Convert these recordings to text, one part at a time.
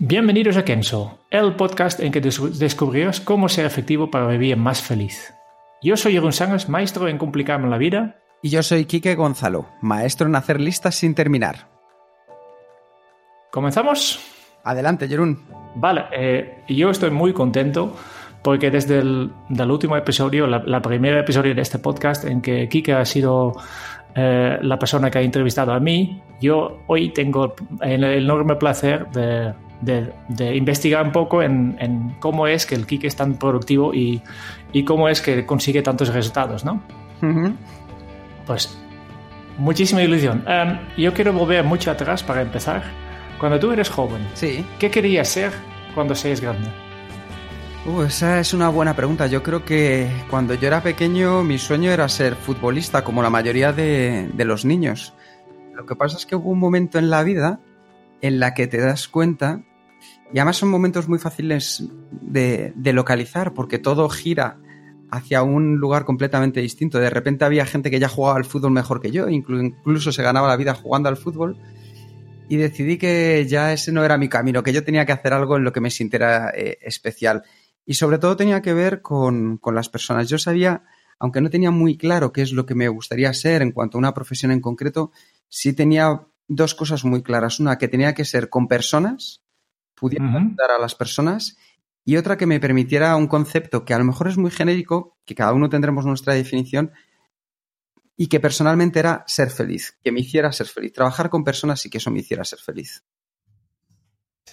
Bienvenidos a Kenso, el podcast en que des- descubrirás cómo ser efectivo para vivir más feliz. Yo soy Jeroen Sangers, maestro en complicarme la vida. Y yo soy Quique Gonzalo, maestro en hacer listas sin terminar. ¿Comenzamos? Adelante, Jerún. Vale, eh, yo estoy muy contento porque desde el del último episodio, la, la primera episodio de este podcast en que Kike ha sido eh, la persona que ha entrevistado a mí, yo hoy tengo el enorme placer de, de- de investigar un poco en, en cómo es que el Kike es tan productivo y, y cómo es que consigue tantos resultados, ¿no? Pues muchísima ilusión. Em, yo quiero volver mucho atrás para empezar. Cuando tú eres joven, Sí. ¿qué querías ser cuando seas grande? Uh, esa es una buena pregunta. Yo creo que cuando yo era pequeño mi sueño era ser futbolista, como la mayoría de, de los niños. Lo que pasa es que hubo un momento en la vida en la que te das cuenta, y además son momentos muy fáciles de, localizar, porque todo gira hacia un lugar completamente distinto. De repente había gente que ya jugaba al fútbol mejor que yo, inclu- incluso se ganaba la vida jugando al fútbol. Y decidí que ya ese no era mi camino, que yo tenía que hacer algo en lo que me sintiera eh, especial. Y sobre todo tenía que ver con, con las personas. Yo sabía, aunque no tenía muy claro qué es lo que me gustaría ser en cuanto a una profesión en concreto, sí tenía dos cosas muy claras. Una, que tenía que ser con personas, pudiera ayudar a las personas, y otra que me permitiera un concepto que a lo mejor es muy genérico, que cada uno tendremos nuestra definición, y que personalmente era ser feliz, que me hiciera ser feliz. Trabajar con personas y que eso me hiciera ser feliz.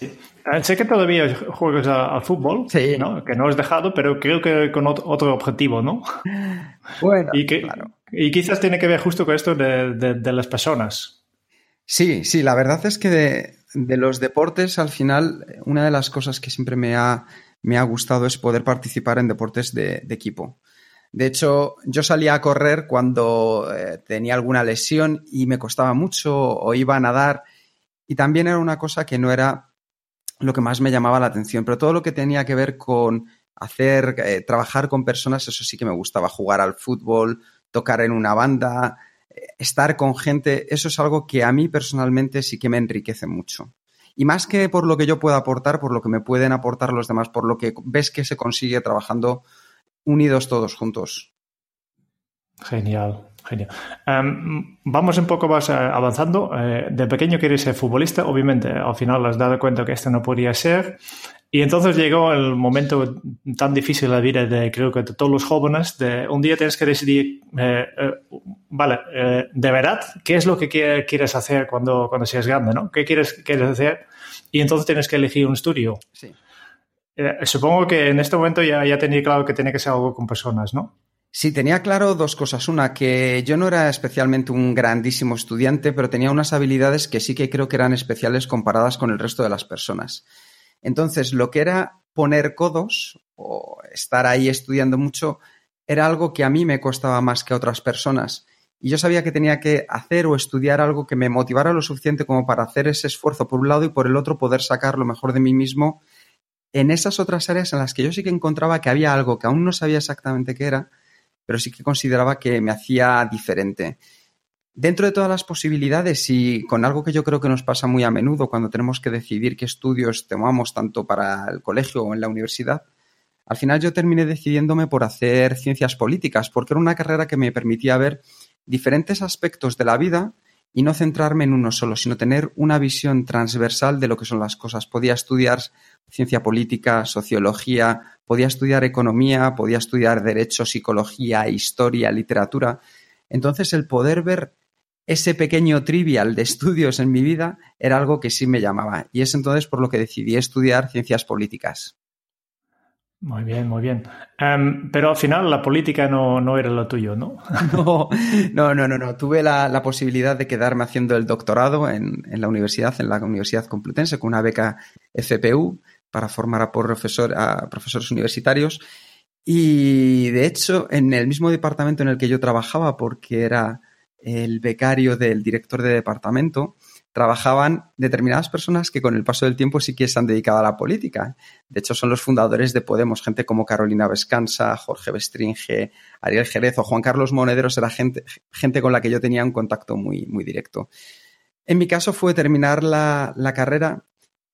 Eh, sé que todavía juegas al fútbol, Sí. ¿no? que no has dejado, pero creo que con ot- otro objetivo, ¿no? Bueno, Y, que, claro. y quizás tiene que ver justo con esto de, de- de las personas. Sí, sí, la verdad es que de, de los deportes, al final, una de las cosas que siempre me ha, me ha gustado es poder participar en deportes de, equipo. De hecho, yo salía a correr cuando eh, tenía alguna lesión y me costaba mucho o iba a nadar y también era una cosa que no era lo que más me llamaba la atención, pero todo lo que tenía que ver con hacer, eh, trabajar con personas, eso sí que me gustaba, jugar al fútbol, tocar en una banda, estar con gente, eso es algo que a mí personalmente sí que me enriquece mucho. Y más que por lo que yo pueda aportar, por lo que me pueden aportar los demás, por lo que ves que se consigue trabajando unidos todos juntos. Genial, genial. Em, vamos un poco más eh, avanzando. Eh, de pequeño querías ser futbolista, obviamente al final has dado cuenta que esto no podía ser. Y entonces llegó el momento tan difícil de la vida de creo que de todos los jóvenes, de un día tienes que decidir, eh, eh, vale, eh, de verdad, ¿qué es lo que qui- quieres hacer cuando, cuando seas grande? ¿no? ¿Qué quieres, quieres hacer? Y entonces tienes que elegir un estudio. Sí. Eh, supongo que en este momento ya, ya tenía claro que tenía que ser algo con personas, ¿no? Sí, tenía claro dos cosas. Una, que yo no era especialmente un grandísimo estudiante, pero tenía unas habilidades que sí que creo que eran especiales comparadas con el resto de las personas. Entonces, lo que era poner codos o estar ahí estudiando mucho era algo que a mí me costaba más que a otras personas. Y yo sabía que tenía que hacer o estudiar algo que me motivara lo suficiente como para hacer ese esfuerzo por un lado y por el otro poder sacar lo mejor de mí mismo en esas otras áreas en las que yo sí que encontraba que había algo que aún no sabía exactamente qué era, pero sí que consideraba que me hacía diferente. Dentro de todas las posibilidades y con algo que yo creo que nos pasa muy a menudo cuando tenemos que decidir qué estudios tomamos tanto para el colegio o en la universidad, al final yo terminé decidiéndome por hacer ciencias políticas, porque era una carrera que me permitía ver diferentes aspectos de la vida y no centrarme en uno solo, sino tener una visión transversal de lo que son las cosas. Podía estudiar ciencia política, sociología, podía estudiar economía, podía estudiar derecho, psicología, historia, literatura. Entonces el poder ver ese pequeño trivial de estudios en mi vida era algo que sí me llamaba y es entonces por lo que decidí estudiar ciencias políticas. Muy bien, muy bien. Em, pero al final la política no, no, era lo tuyo, ¿no? no, no, no, no. Tuve la, la, posibilidad de quedarme haciendo el doctorado en, en, la universidad, en la Universidad Complutense, con una beca FPU para formar a, profesor, a profesores universitarios. Y de hecho, en el mismo departamento en el que yo trabajaba, porque era el becario del director de departamento, trabajaban determinadas personas que con el paso del tiempo sí que se han dedicado a la política. De hecho, son los fundadores de Podemos, gente como Carolina Vescanza, Jorge Bestringe, Ariel Jerez o Juan Carlos Monederos, era gente, gente con la que yo tenía un contacto muy, muy directo. En mi caso fue terminar la, la carrera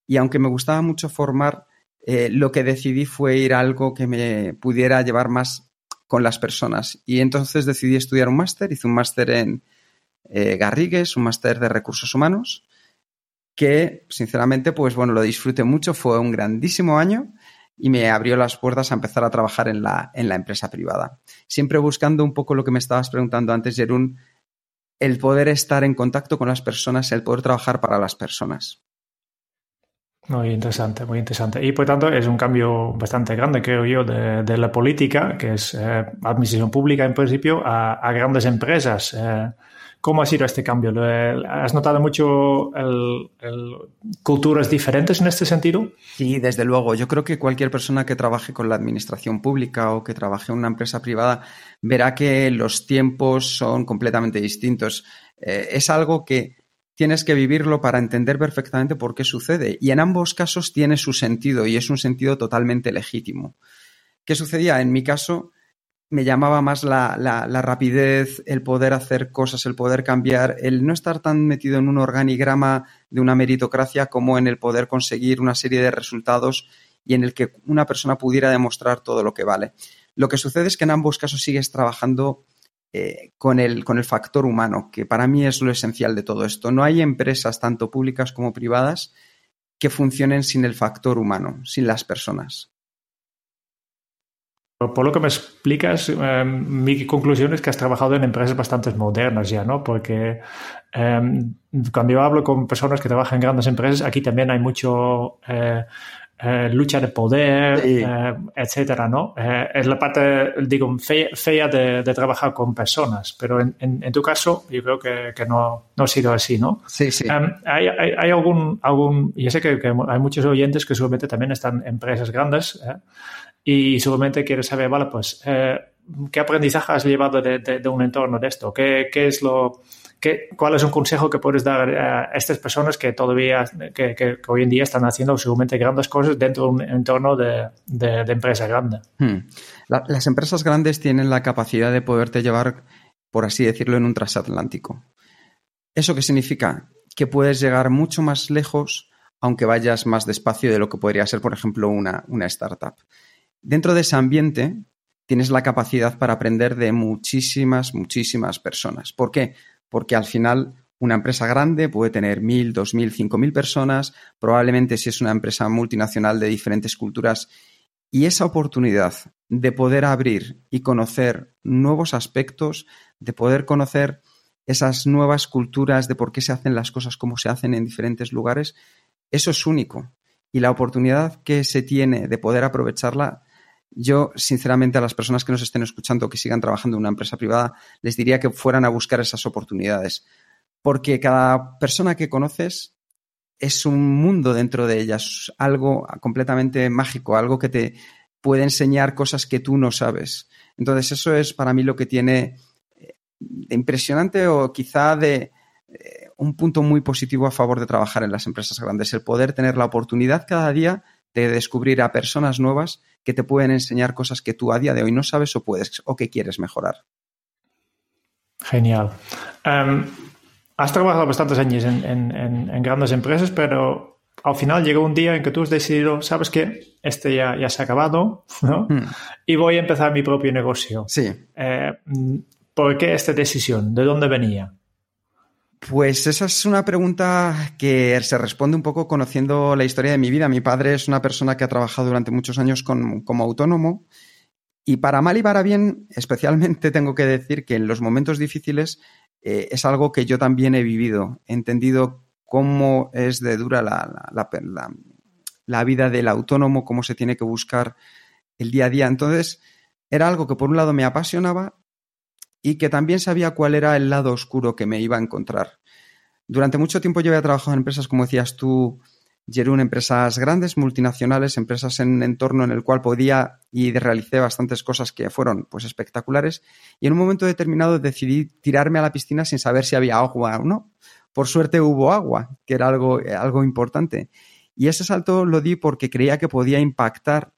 y aunque me gustaba mucho formar, eh, lo que decidí fue ir a algo que me pudiera llevar más con las personas. Y entonces decidí estudiar un máster, hice un máster en, eh, Garrigues, un máster de recursos humanos, que sinceramente, pues bueno, lo disfruté mucho, fue un grandísimo año y me abrió las puertas a empezar a trabajar en la, en la empresa privada. Siempre buscando un poco lo que me estabas preguntando antes, Jerún, el poder estar en contacto con las personas, el poder trabajar para las personas. Muy interesante, muy interesante. Y por tanto es un cambio bastante grande, creo yo, de, la política, que es eh, administración pública en principio, a, grandes empresas. Eh, ¿Cómo ha sido este cambio? ¿Has notado mucho culturas diferentes en este sentido? Sí, desde luego. Yo creo que cualquier persona que trabaje con la administración pública o que trabaje en una empresa privada verá que los tiempos son completamente distintos. Eh, es algo que tienes que vivirlo para entender perfectamente por qué sucede. Y en ambos casos tiene su sentido y es un sentido totalmente legítimo. ¿Qué sucedía? En mi caso, me llamaba más la, rapidez, el poder hacer cosas, el poder cambiar, el no estar tan metido en un organigrama de una meritocracia como en el poder conseguir una serie de resultados y en el que una persona pudiera demostrar todo lo que vale. Lo que sucede es que en ambos casos sigues trabajando eh, con, el, con el factor humano, que para mí es lo esencial de todo esto. No hay empresas, tanto públicas como privadas, que funcionen sin el factor humano, sin las personas. Por lo que me explicas, em, mi conclusión es que has trabajado en empresas bastante modernas ya, ¿no? Porque em, cuando yo hablo con personas que trabajan en grandes empresas, aquí también hay mucho eh, eh, lucha de poder, eh, etcétera, ¿no? es la parte, digo, fea, de, trabajar con personas, pero en, tu caso yo creo que, no, no, ha sido así, ¿no? Sí, sí. Em, hay, hay, algún, algún, yo sé que, que, hay muchos oyentes que seguramente también están en empresas grandes, y seguramente quieres saber, vale, pues, eh, ¿qué aprendizaje has llevado de, un entorno de esto? ¿Qué, es lo, ¿Cuál es un consejo que puedes dar a estas personas que todavía, que, hoy en día están haciendo seguramente grandes cosas dentro de un entorno de, empresa grande? Hmm. las empresas grandes tienen la capacidad de poderte llevar, por así decirlo, en un transatlántico. ¿Eso qué significa? Que puedes llegar mucho más lejos aunque vayas más despacio de lo que podría ser, por ejemplo, una, una startup. Dentro de ese ambiente tienes la capacidad para aprender de muchísimas, muchísimas personas. ¿Por qué? Porque al final una empresa grande puede tener mil, dos mil, cinco mil personas, probablemente si es una empresa multinacional de diferentes culturas. Y esa oportunidad de poder abrir y conocer nuevos aspectos, de poder conocer esas nuevas culturas, de por qué se hacen las cosas como se hacen en diferentes lugares, eso es único. Y la oportunidad que se tiene de poder aprovecharla yo, sinceramente, a las personas que nos estén escuchando que sigan trabajando en una empresa privada, les diría que fueran a buscar esas oportunidades. Porque cada persona que conoces es un mundo dentro de ellas, algo completamente mágico, algo que te puede enseñar cosas que tú no sabes. Entonces, eso es para mí lo que tiene eh, de impresionante o quizá de eh, un punto muy positivo a favor de trabajar en las empresas grandes, el poder tener la oportunidad cada día de descubrir a personas nuevas que te pueden enseñar cosas que tú a día de hoy no sabes o puedes o que quieres mejorar. Genial. Em, has trabajado bastantes años en, grandes empresas, pero al final llegó un día en que tú has decidido, sabes que este ya, ya se ha acabado, ¿no? Hmm. Y voy a empezar mi propio negocio. Sí. Eh, ¿Por qué esta decisión? ¿De dónde venía? Pues esa es una pregunta que se responde un poco conociendo la historia de mi vida. Mi padre es una persona que ha trabajado durante muchos años como autónomo y para mal y para bien, especialmente tengo que decir que en los momentos difíciles eh, es algo que yo también he vivido. He entendido cómo es de dura la, la vida del autónomo, cómo se tiene que buscar el día a día. Entonces, era algo que por un lado me apasionaba y que también sabía cuál era el lado oscuro que me iba a encontrar. Durante mucho tiempo yo había trabajado en empresas, como decías tú, Jerún, empresas grandes, multinacionales, empresas en un entorno en el cual podía y realicé bastantes cosas que fueron pues espectaculares. Y en un momento determinado decidí tirarme a la piscina sin saber si había agua o no. Por suerte hubo agua, que era algo, algo importante. Y ese salto lo di porque creía que podía impactar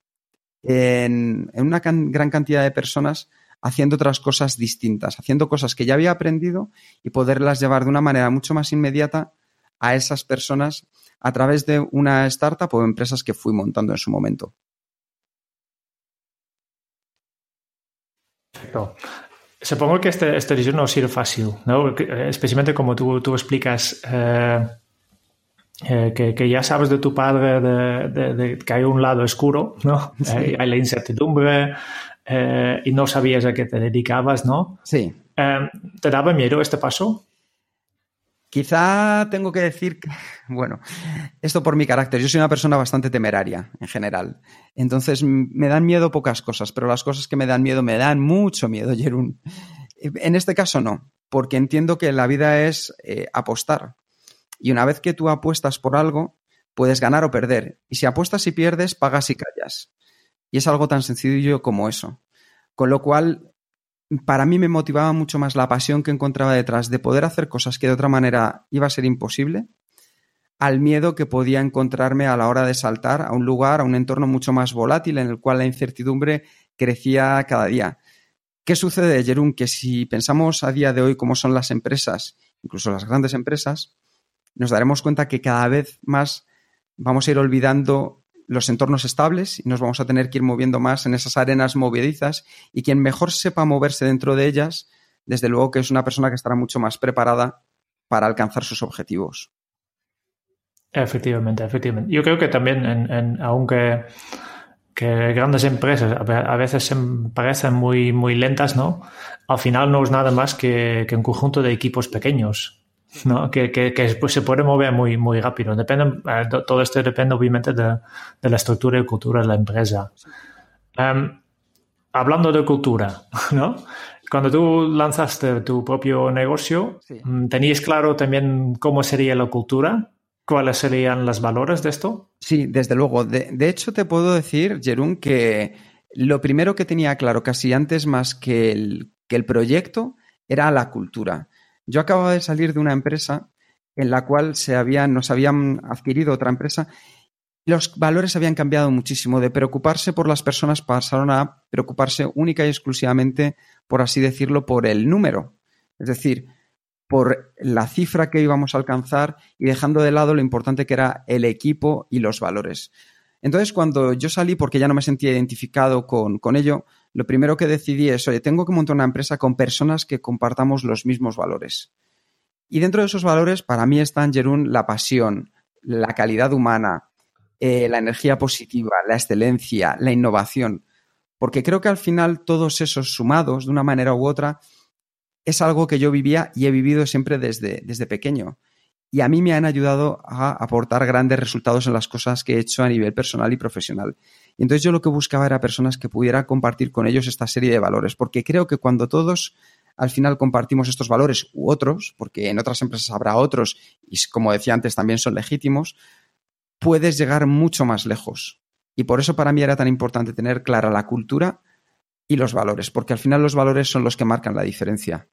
en, una gran cantidad de personas haciendo otras cosas distintas, haciendo cosas que ya había aprendido y poderlas llevar de una manera mucho más inmediata a esas personas a través de una startup o empresas que fui montando en su momento. Perfecto. Supongo que este, este no ha sido fácil, ¿no? Eh, especialmente como tú, tú explicas eh, eh, que, ya sabes de tu padre de, que hay un lado oscuro, ¿no? Hay, la incertidumbre y no sabías a qué te dedicabas, ¿no? Sí. ¿Te daba miedo este paso? Quizá tengo que decir, que, bueno, esto por mi carácter, yo soy una persona bastante temeraria en general. Entonces me dan miedo pocas cosas, pero las cosas que me dan miedo me dan mucho miedo, Jerún. En este caso no, porque entiendo que la vida es eh, apostar. Y una vez que tú apuestas por algo, puedes ganar o perder. Y si apuestas y pierdes, pagas y callas. Y es algo tan sencillo como eso. Con lo cual, para mí me motivaba mucho más la pasión que encontraba detrás de poder hacer cosas que de otra manera iba a ser imposible, al miedo que podía encontrarme a la hora de saltar a un lugar, a un entorno mucho más volátil en el cual la incertidumbre crecía cada día. ¿Qué sucede, Jerún? Que si pensamos a día de hoy cómo son las empresas, incluso las grandes empresas, nos daremos cuenta que cada vez más vamos a ir olvidando los entornos estables y nos vamos a tener que ir moviendo más en esas arenas movedizas y quien mejor sepa moverse dentro de ellas, desde luego que es una persona que estará mucho más preparada para alcanzar sus objetivos. Efectivamente, efectivamente. Yo creo que también, en, aunque que grandes empresas a veces se parecen muy, muy lentas, ¿no? Al final no es nada más que un conjunto de equipos pequeños ¿no? que, que, que pues, se puede mover muy, muy rápido. Depende, eh, todo esto depende obviamente de, de, la estructura y cultura de la empresa. Um, hablando de cultura, ¿no? Cuando tú lanzaste tu propio negocio, sí. Mm, ¿tenías claro también cómo sería la cultura? ¿Cuáles serían los valores de esto? Sí, desde luego. De, de hecho, te puedo decir, Jerún, que lo primero que tenía claro casi antes más que el, que el proyecto era la cultura. Yo acababa de salir de una empresa en la cual se habían, nos habían adquirido otra empresa. Los valores habían cambiado muchísimo. De preocuparse por las personas pasaron a preocuparse única y exclusivamente, por así decirlo, por el número. Es decir, por la cifra que íbamos a alcanzar y dejando de lado lo importante que era el equipo y los valores. Entonces, cuando yo salí, porque ya no me sentía identificado con, con ello, lo primero que decidí es, oye, tengo que montar una empresa con personas que compartamos los mismos valores. Y dentro de esos valores, para mí están, Jerún, la pasión, la calidad humana, eh, la energía positiva, la excelencia, la innovación. Porque creo que al final todos esos sumados, de una manera u otra, es algo que yo vivía y he vivido siempre desde, desde pequeño. Y a mí me han ayudado a aportar grandes resultados en las cosas que he hecho a nivel personal y profesional. Y entonces yo lo que buscaba era personas que pudiera compartir con ellos esta serie de valores, porque creo que cuando todos al final compartimos estos valores u otros, porque en otras empresas habrá otros y como decía antes también son legítimos, puedes llegar mucho más lejos. Y por eso para mí era tan importante tener clara la cultura y los valores, porque al final los valores son los que marcan la diferencia.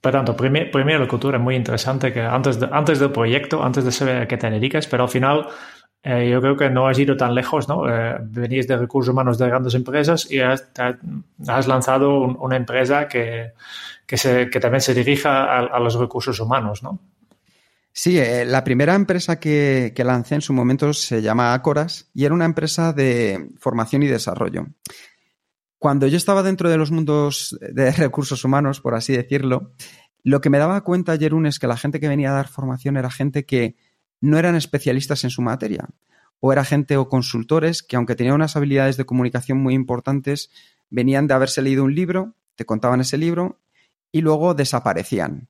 Por tanto, primero la cultura es muy interesante, que antes, antes del proyecto, antes de saber a qué te dedicas, pero al final eh, yo creo que no has ido tan lejos, ¿no? Eh, venís de recursos humanos de grandes empresas y has, lanzado una empresa que, que, también se dirija a, los recursos humanos, ¿no? Sí, eh, la primera empresa que, que, lancé en su momento se llama Acoras y era una empresa de formación y desarrollo. Cuando yo estaba dentro de los mundos de recursos humanos, por así decirlo, lo que me daba cuenta, Jerún, es que la gente que venía a dar formación era gente que no eran especialistas en su materia, o era gente o consultores que, aunque tenían unas habilidades de comunicación muy importantes, venían de haberse leído un libro, te contaban ese libro y luego desaparecían.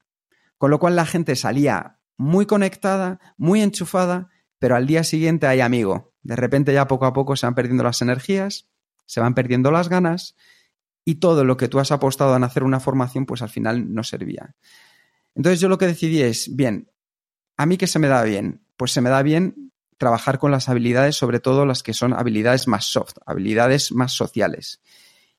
Con lo cual la gente salía muy conectada, muy enchufada, pero al día siguiente hay amigo, De repente ya poco a poco se van perdiendo las energías, se van perdiendo las ganas y todo lo que tú has apostado en hacer una formación, pues al final no servía. Entonces yo lo que decidí es, bien, ¿a mí qué se me da bien? Pues se me da bien trabajar con las habilidades, sobre todo las que son habilidades más soft, habilidades más sociales.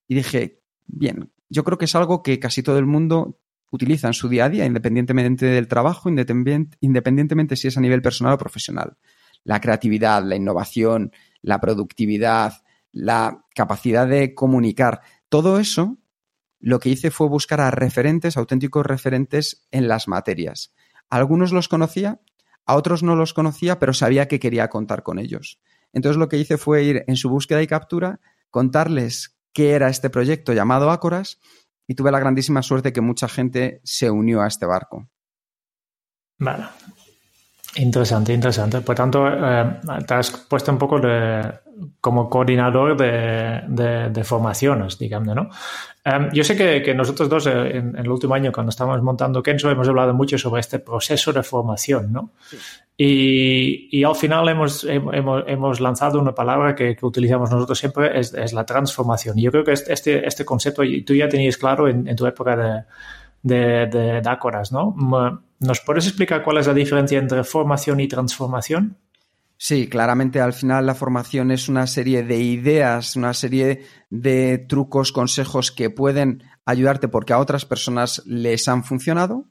Y dije, bien, yo creo que es algo que casi todo el mundo utiliza en su día a día, independientemente del trabajo, independientemente si es a nivel personal o profesional. La creatividad, la innovación, la productividad, la capacidad de comunicar, todo eso lo que hice fue buscar a referentes, auténticos referentes en las materias. algunos los conocía, a otros no los conocía, pero sabía que quería contar con ellos. Entonces lo que hice fue ir en su búsqueda y captura, contarles qué era este proyecto llamado Ácoras y tuve la grandísima suerte que mucha gente se unió a este barco. Vale. Interesante, interesante. Por tanto, eh, te has puesto un poco de, como coordinador de, formaciones, digamos, ¿no? Em, yo sé que, nosotros dos eh, en, el último año, cuando estábamos montando Kenzo, hemos hablado mucho sobre este proceso de formación, ¿no? Y, al final hemos, hemos, lanzado una palabra que, utilizamos nosotros siempre, es, la transformación. Y yo creo que este, este, concepto tú ya tenías claro en, tu época de, de, de, ¿no? ¿Nos puedes explicar cuál es la diferencia entre formación y transformación? Sí, claramente al final la formación es una serie de ideas, una serie de trucos, consejos que pueden ayudarte porque a otras personas les han funcionado.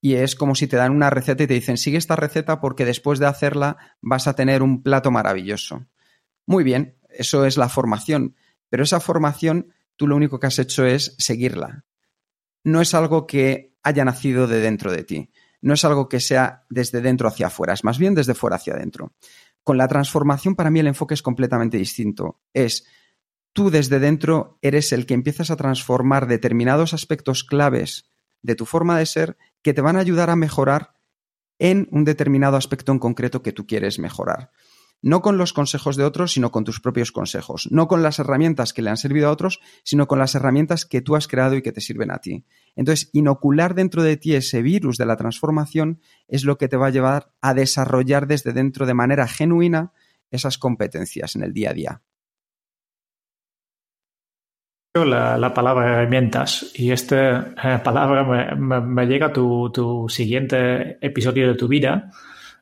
Y es como si te dan una receta y te dicen, sigue esta receta porque después de hacerla vas a tener un plato maravilloso. Muy bien, eso es la formación. Pero esa formación tú lo único que has hecho es seguirla. No es algo que haya nacido de dentro de ti no es algo que sea desde dentro hacia afuera, es más bien desde fuera hacia adentro. Con la transformación para mí el enfoque es completamente distinto. Es tú desde dentro eres el que empiezas a transformar determinados aspectos claves de tu forma de ser que te van a ayudar a mejorar en un determinado aspecto en concreto que tú quieres mejorar no con los consejos de otros, sino con tus propios consejos, no con las herramientas que le han servido a otros, sino con las herramientas que tú has creado y que te sirven a ti. Entonces, inocular dentro de ti ese virus de la transformación es lo que te va a llevar a desarrollar desde dentro de manera genuina esas competencias en el día a día. La, palabra herramientas y esta eh, palabra me, llega a tu siguiente episodio de tu vida,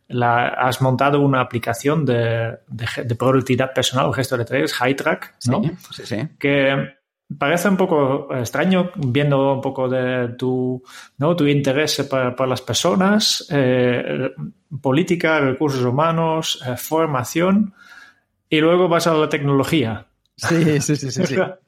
la, has montado una aplicación de, de, productividad personal o gesto de tareas, HighTrack, ¿no? Sí, sí, Que parece un poco extraño viendo un poco de tu, ¿no? tu interés por, las personas, eh, política, recursos humanos, eh, formación, y luego vas a la tecnología. Sí, sí, sí, sí.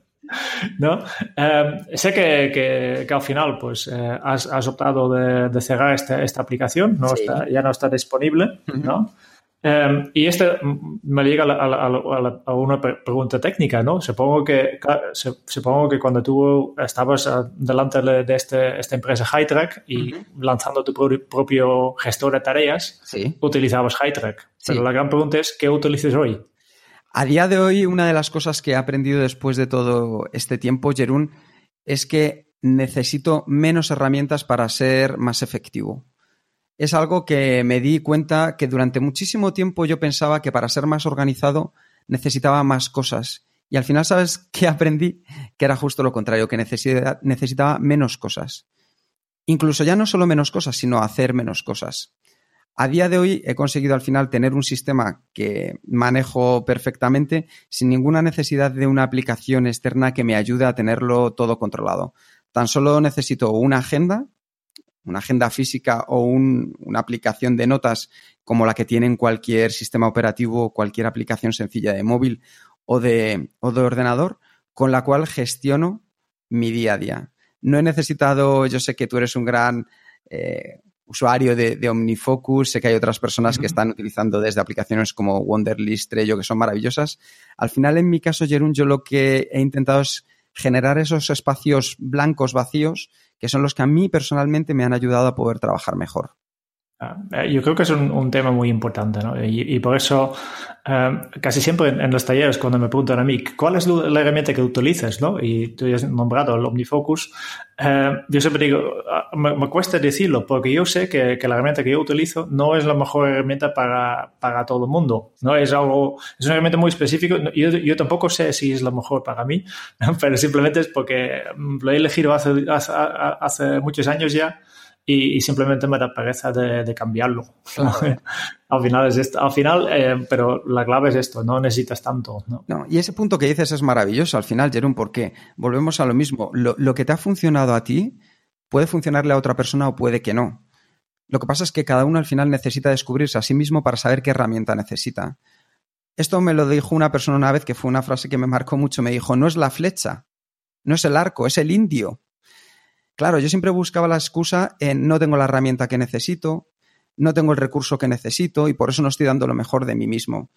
¿no? Em, sé que, al final pues, eh, has, optado de, cerrar esta, esta aplicación, no está, ya no está disponible, ¿no? Em, y este me llega a, una pregunta técnica, ¿no? Supongo que, supongo que cuando tú estabas delante de este, esta empresa HighTrack y lanzando tu propio gestor de tareas, utilizabas HighTrack. Pero la gran pregunta es, ¿qué utilizas hoy? A día de hoy, una de las cosas que he aprendido después de todo este tiempo, Jerún, es que necesito menos herramientas para ser más efectivo. Es algo que me di cuenta que durante muchísimo tiempo yo pensaba que para ser más organizado necesitaba más cosas. Y al final, ¿sabes qué aprendí? Que era justo lo contrario, que necesitaba menos cosas. Incluso ya no solo menos cosas, sino hacer menos cosas. A día de hoy he conseguido al final tener un sistema que manejo perfectamente sin ninguna necesidad de una aplicación externa que me ayude a tenerlo todo controlado. Tan solo necesito una agenda, una agenda física o una aplicación de notas como la que tiene cualquier sistema operativo o cualquier aplicación sencilla de móvil o de, de ordenador con la cual gestiono mi día a día. No he necesitado, yo sé que tú eres un gran eh, usuario de, OmniFocus, sé que hay otras personas que están utilizando desde aplicaciones como Wonderlist, Trello, que son maravillosas. Al final, en mi caso, Jerún, yo lo que he intentado es generar esos espacios blancos vacíos que son los que a mí personalmente me han ayudado a poder trabajar mejor. Ah, eh, yo creo que es un, tema muy importante, ¿no? Y, por eso eh, casi siempre en, los talleres cuando me preguntan a mí cuál es la herramienta que utilizas, ¿no? Y tú has nombrado el OmniFocus, eh, yo siempre digo, ah, me, cuesta decirlo porque yo sé que, la herramienta que yo utilizo no es la mejor herramienta para, para todo el mundo, ¿no? Es algo, es una herramienta muy específica, yo, yo tampoco sé si es la mejor para mí, pero simplemente es porque lo he elegido hace, hace, hace muchos años ya y, simplemente me da pereza de, cambiarlo. al final es esto, al final, eh, pero la clave es esto, no necesitas tanto. ¿no? y ese punto que dices es maravilloso al final, Jerón, porque volvemos a lo mismo. Lo, lo que te ha funcionado a ti puede funcionarle a otra persona o puede que no. Lo que pasa es que cada uno al final necesita descubrirse a sí mismo para saber qué herramienta necesita. Esto me lo dijo una persona una vez que fue una frase que me marcó mucho. Me dijo, no es la flecha, no es el arco, es el indio. Claro, yo siempre buscaba la excusa en no tengo la herramienta que necesito, no tengo el recurso que necesito y por eso no estoy dando lo mejor de mí mismo.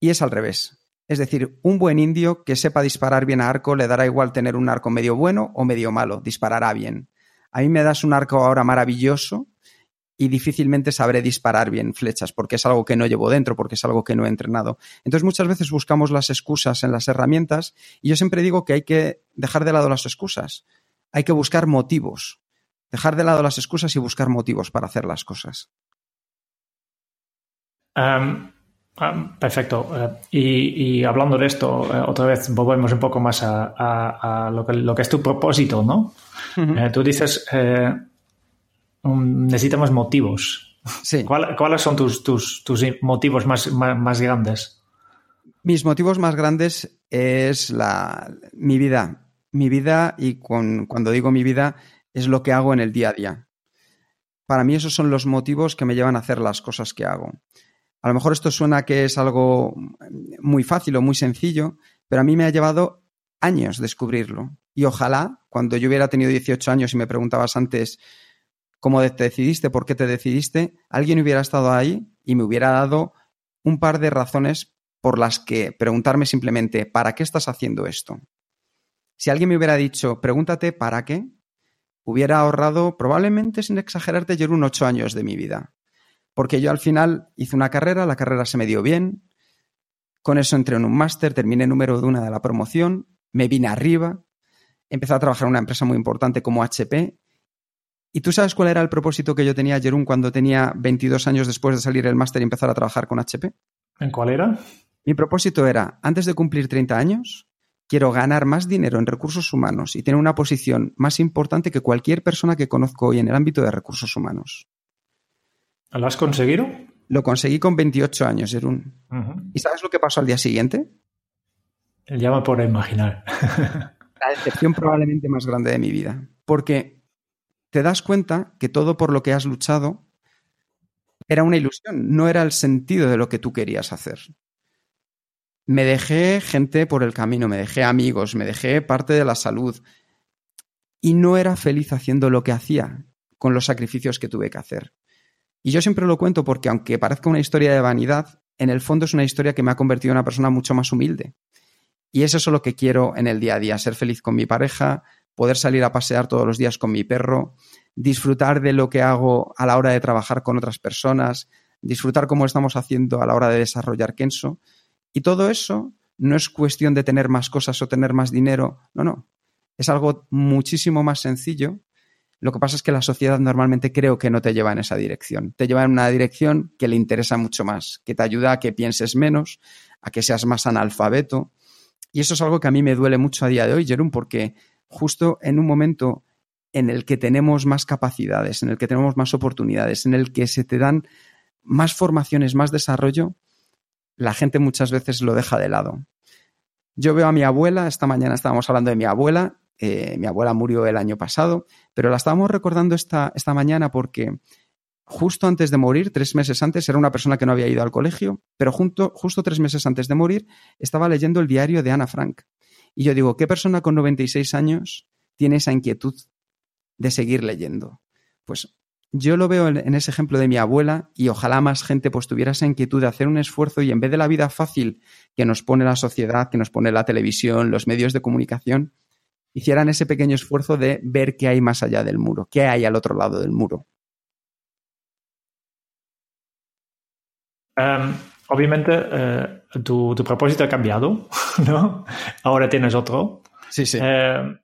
Y es al revés. Es decir, un buen indio que sepa disparar bien a arco le dará igual tener un arco medio bueno o medio malo, disparará bien. A mí me das un arco ahora maravilloso y difícilmente sabré disparar bien flechas porque es algo que no llevo dentro, porque es algo que no he entrenado. Entonces muchas veces buscamos las excusas en las herramientas y yo siempre digo que hay que dejar de lado las excusas hay que buscar motivos, dejar de lado las excusas y buscar motivos para hacer las cosas. perfecto. Eh, y, hablando de esto, eh, otra vez volvemos un poco más a, lo, que, es tu propósito, ¿no? Eh, tú dices, necesitamos motivos. Sí. ¿Cuáles son tus, tus, motivos más, más, grandes? Mis motivos más grandes es la, mi vida mi vida y cuando digo mi vida es lo que hago en el día a día. Para mí esos son los motivos que me llevan a hacer las cosas que hago. A lo mejor esto suena que es algo muy fácil o muy sencillo, pero a mí me ha llevado años descubrirlo. Y ojalá, cuando yo hubiera tenido 18 años y me preguntabas antes cómo te decidiste, por qué te decidiste, alguien hubiera estado ahí y me hubiera dado un par de razones por las que preguntarme simplemente, ¿para qué estás haciendo esto? Si alguien me hubiera dicho, pregúntate para qué, hubiera ahorrado probablemente, sin exagerarte, yo un ocho años de mi vida. Porque yo al final hice una carrera, la carrera se me dio bien, con eso entré en un máster, terminé número de una de la promoción, me vine arriba, empecé a trabajar en una empresa muy importante como HP. ¿Y tú sabes cuál era el propósito que yo tenía, Jerún, cuando tenía 22 años después de salir del máster y empezar a trabajar con HP? ¿En cuál era? Mi propósito era, antes de cumplir 30 años, quiero ganar más dinero en recursos humanos y tener una posición más importante que cualquier persona que conozco hoy en el ámbito de recursos humanos. ¿Lo has conseguido? Lo conseguí con 28 años, Jerún. ¿Y sabes lo que pasó al día siguiente? Ya me puedo imaginar. La decepción probablemente más grande de mi vida. Porque te das cuenta que todo por lo que has luchado era una ilusión, no era el sentido de lo que tú querías hacer me dejé gente por el camino, me dejé amigos, me dejé parte de la salud y no era feliz haciendo lo que hacía con los sacrificios que tuve que hacer. Y yo siempre lo cuento porque aunque parezca una historia de vanidad, en el fondo es una historia que me ha convertido en una persona mucho más humilde. Y eso es lo que quiero en el día a día, ser feliz con mi pareja, poder salir a pasear todos los días con mi perro, disfrutar de lo que hago a la hora de trabajar con otras personas, disfrutar como estamos haciendo a la hora de desarrollar Kenso y todo eso no es cuestión de tener más cosas o tener más dinero, no, no. Es algo muchísimo más sencillo. Lo que pasa es que la sociedad normalmente creo que no te lleva en esa dirección. Te lleva en una dirección que le interesa mucho más, que te ayuda a que pienses menos, a que seas más analfabeto. Y eso es algo que a mí me duele mucho a día de hoy, Jerón, porque justo en un momento en el que tenemos más capacidades, en el que tenemos más oportunidades, en el que se te dan más formaciones, más desarrollo, la gente muchas veces lo deja de lado. Yo veo a mi abuela, esta mañana estábamos hablando de mi abuela, eh, mi abuela murió el año pasado, pero la estábamos recordando esta, esta mañana porque justo antes de morir, tres meses antes, era una persona que no había ido al colegio, pero justo tres meses antes de morir estaba leyendo el diario de Ana Frank. Y yo digo, ¿qué persona con 96 años tiene esa inquietud de seguir leyendo? Pues yo lo veo en ese ejemplo de mi abuela y ojalá más gente pues tuviera esa inquietud de hacer un esfuerzo y en vez de la vida fácil que nos pone la sociedad, que nos pone la televisión, los medios de comunicación, hicieran ese pequeño esfuerzo de ver qué hay más allá del muro, qué hay al otro lado del muro. Em, obviamente, eh, tu, propósito ha cambiado, ¿no? Ahora tienes otro. Sí, sí. Em,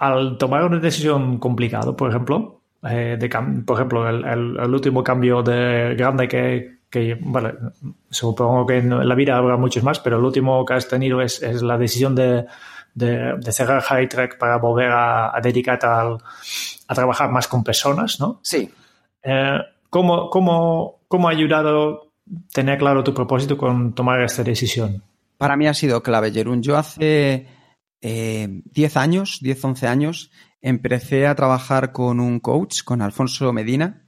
al tomar una decisión complicada, por ejemplo, eh, de por ejemplo, el, último cambio de grande que, que, vale, supongo que en la vida habrá muchos más, pero el último que has tenido es, es la decisión de, de, cerrar High Track para volver a, a dedicarte a trabajar más con personas, ¿no? Sí. Eh, ¿cómo, cómo, cómo ha ayudado tener claro tu propósito con tomar esta decisión? Para mí ha sido clave, Jerún. Yo hace 10 eh, años, 10, 11 años, empecé a trabajar con un coach, con Alfonso Medina,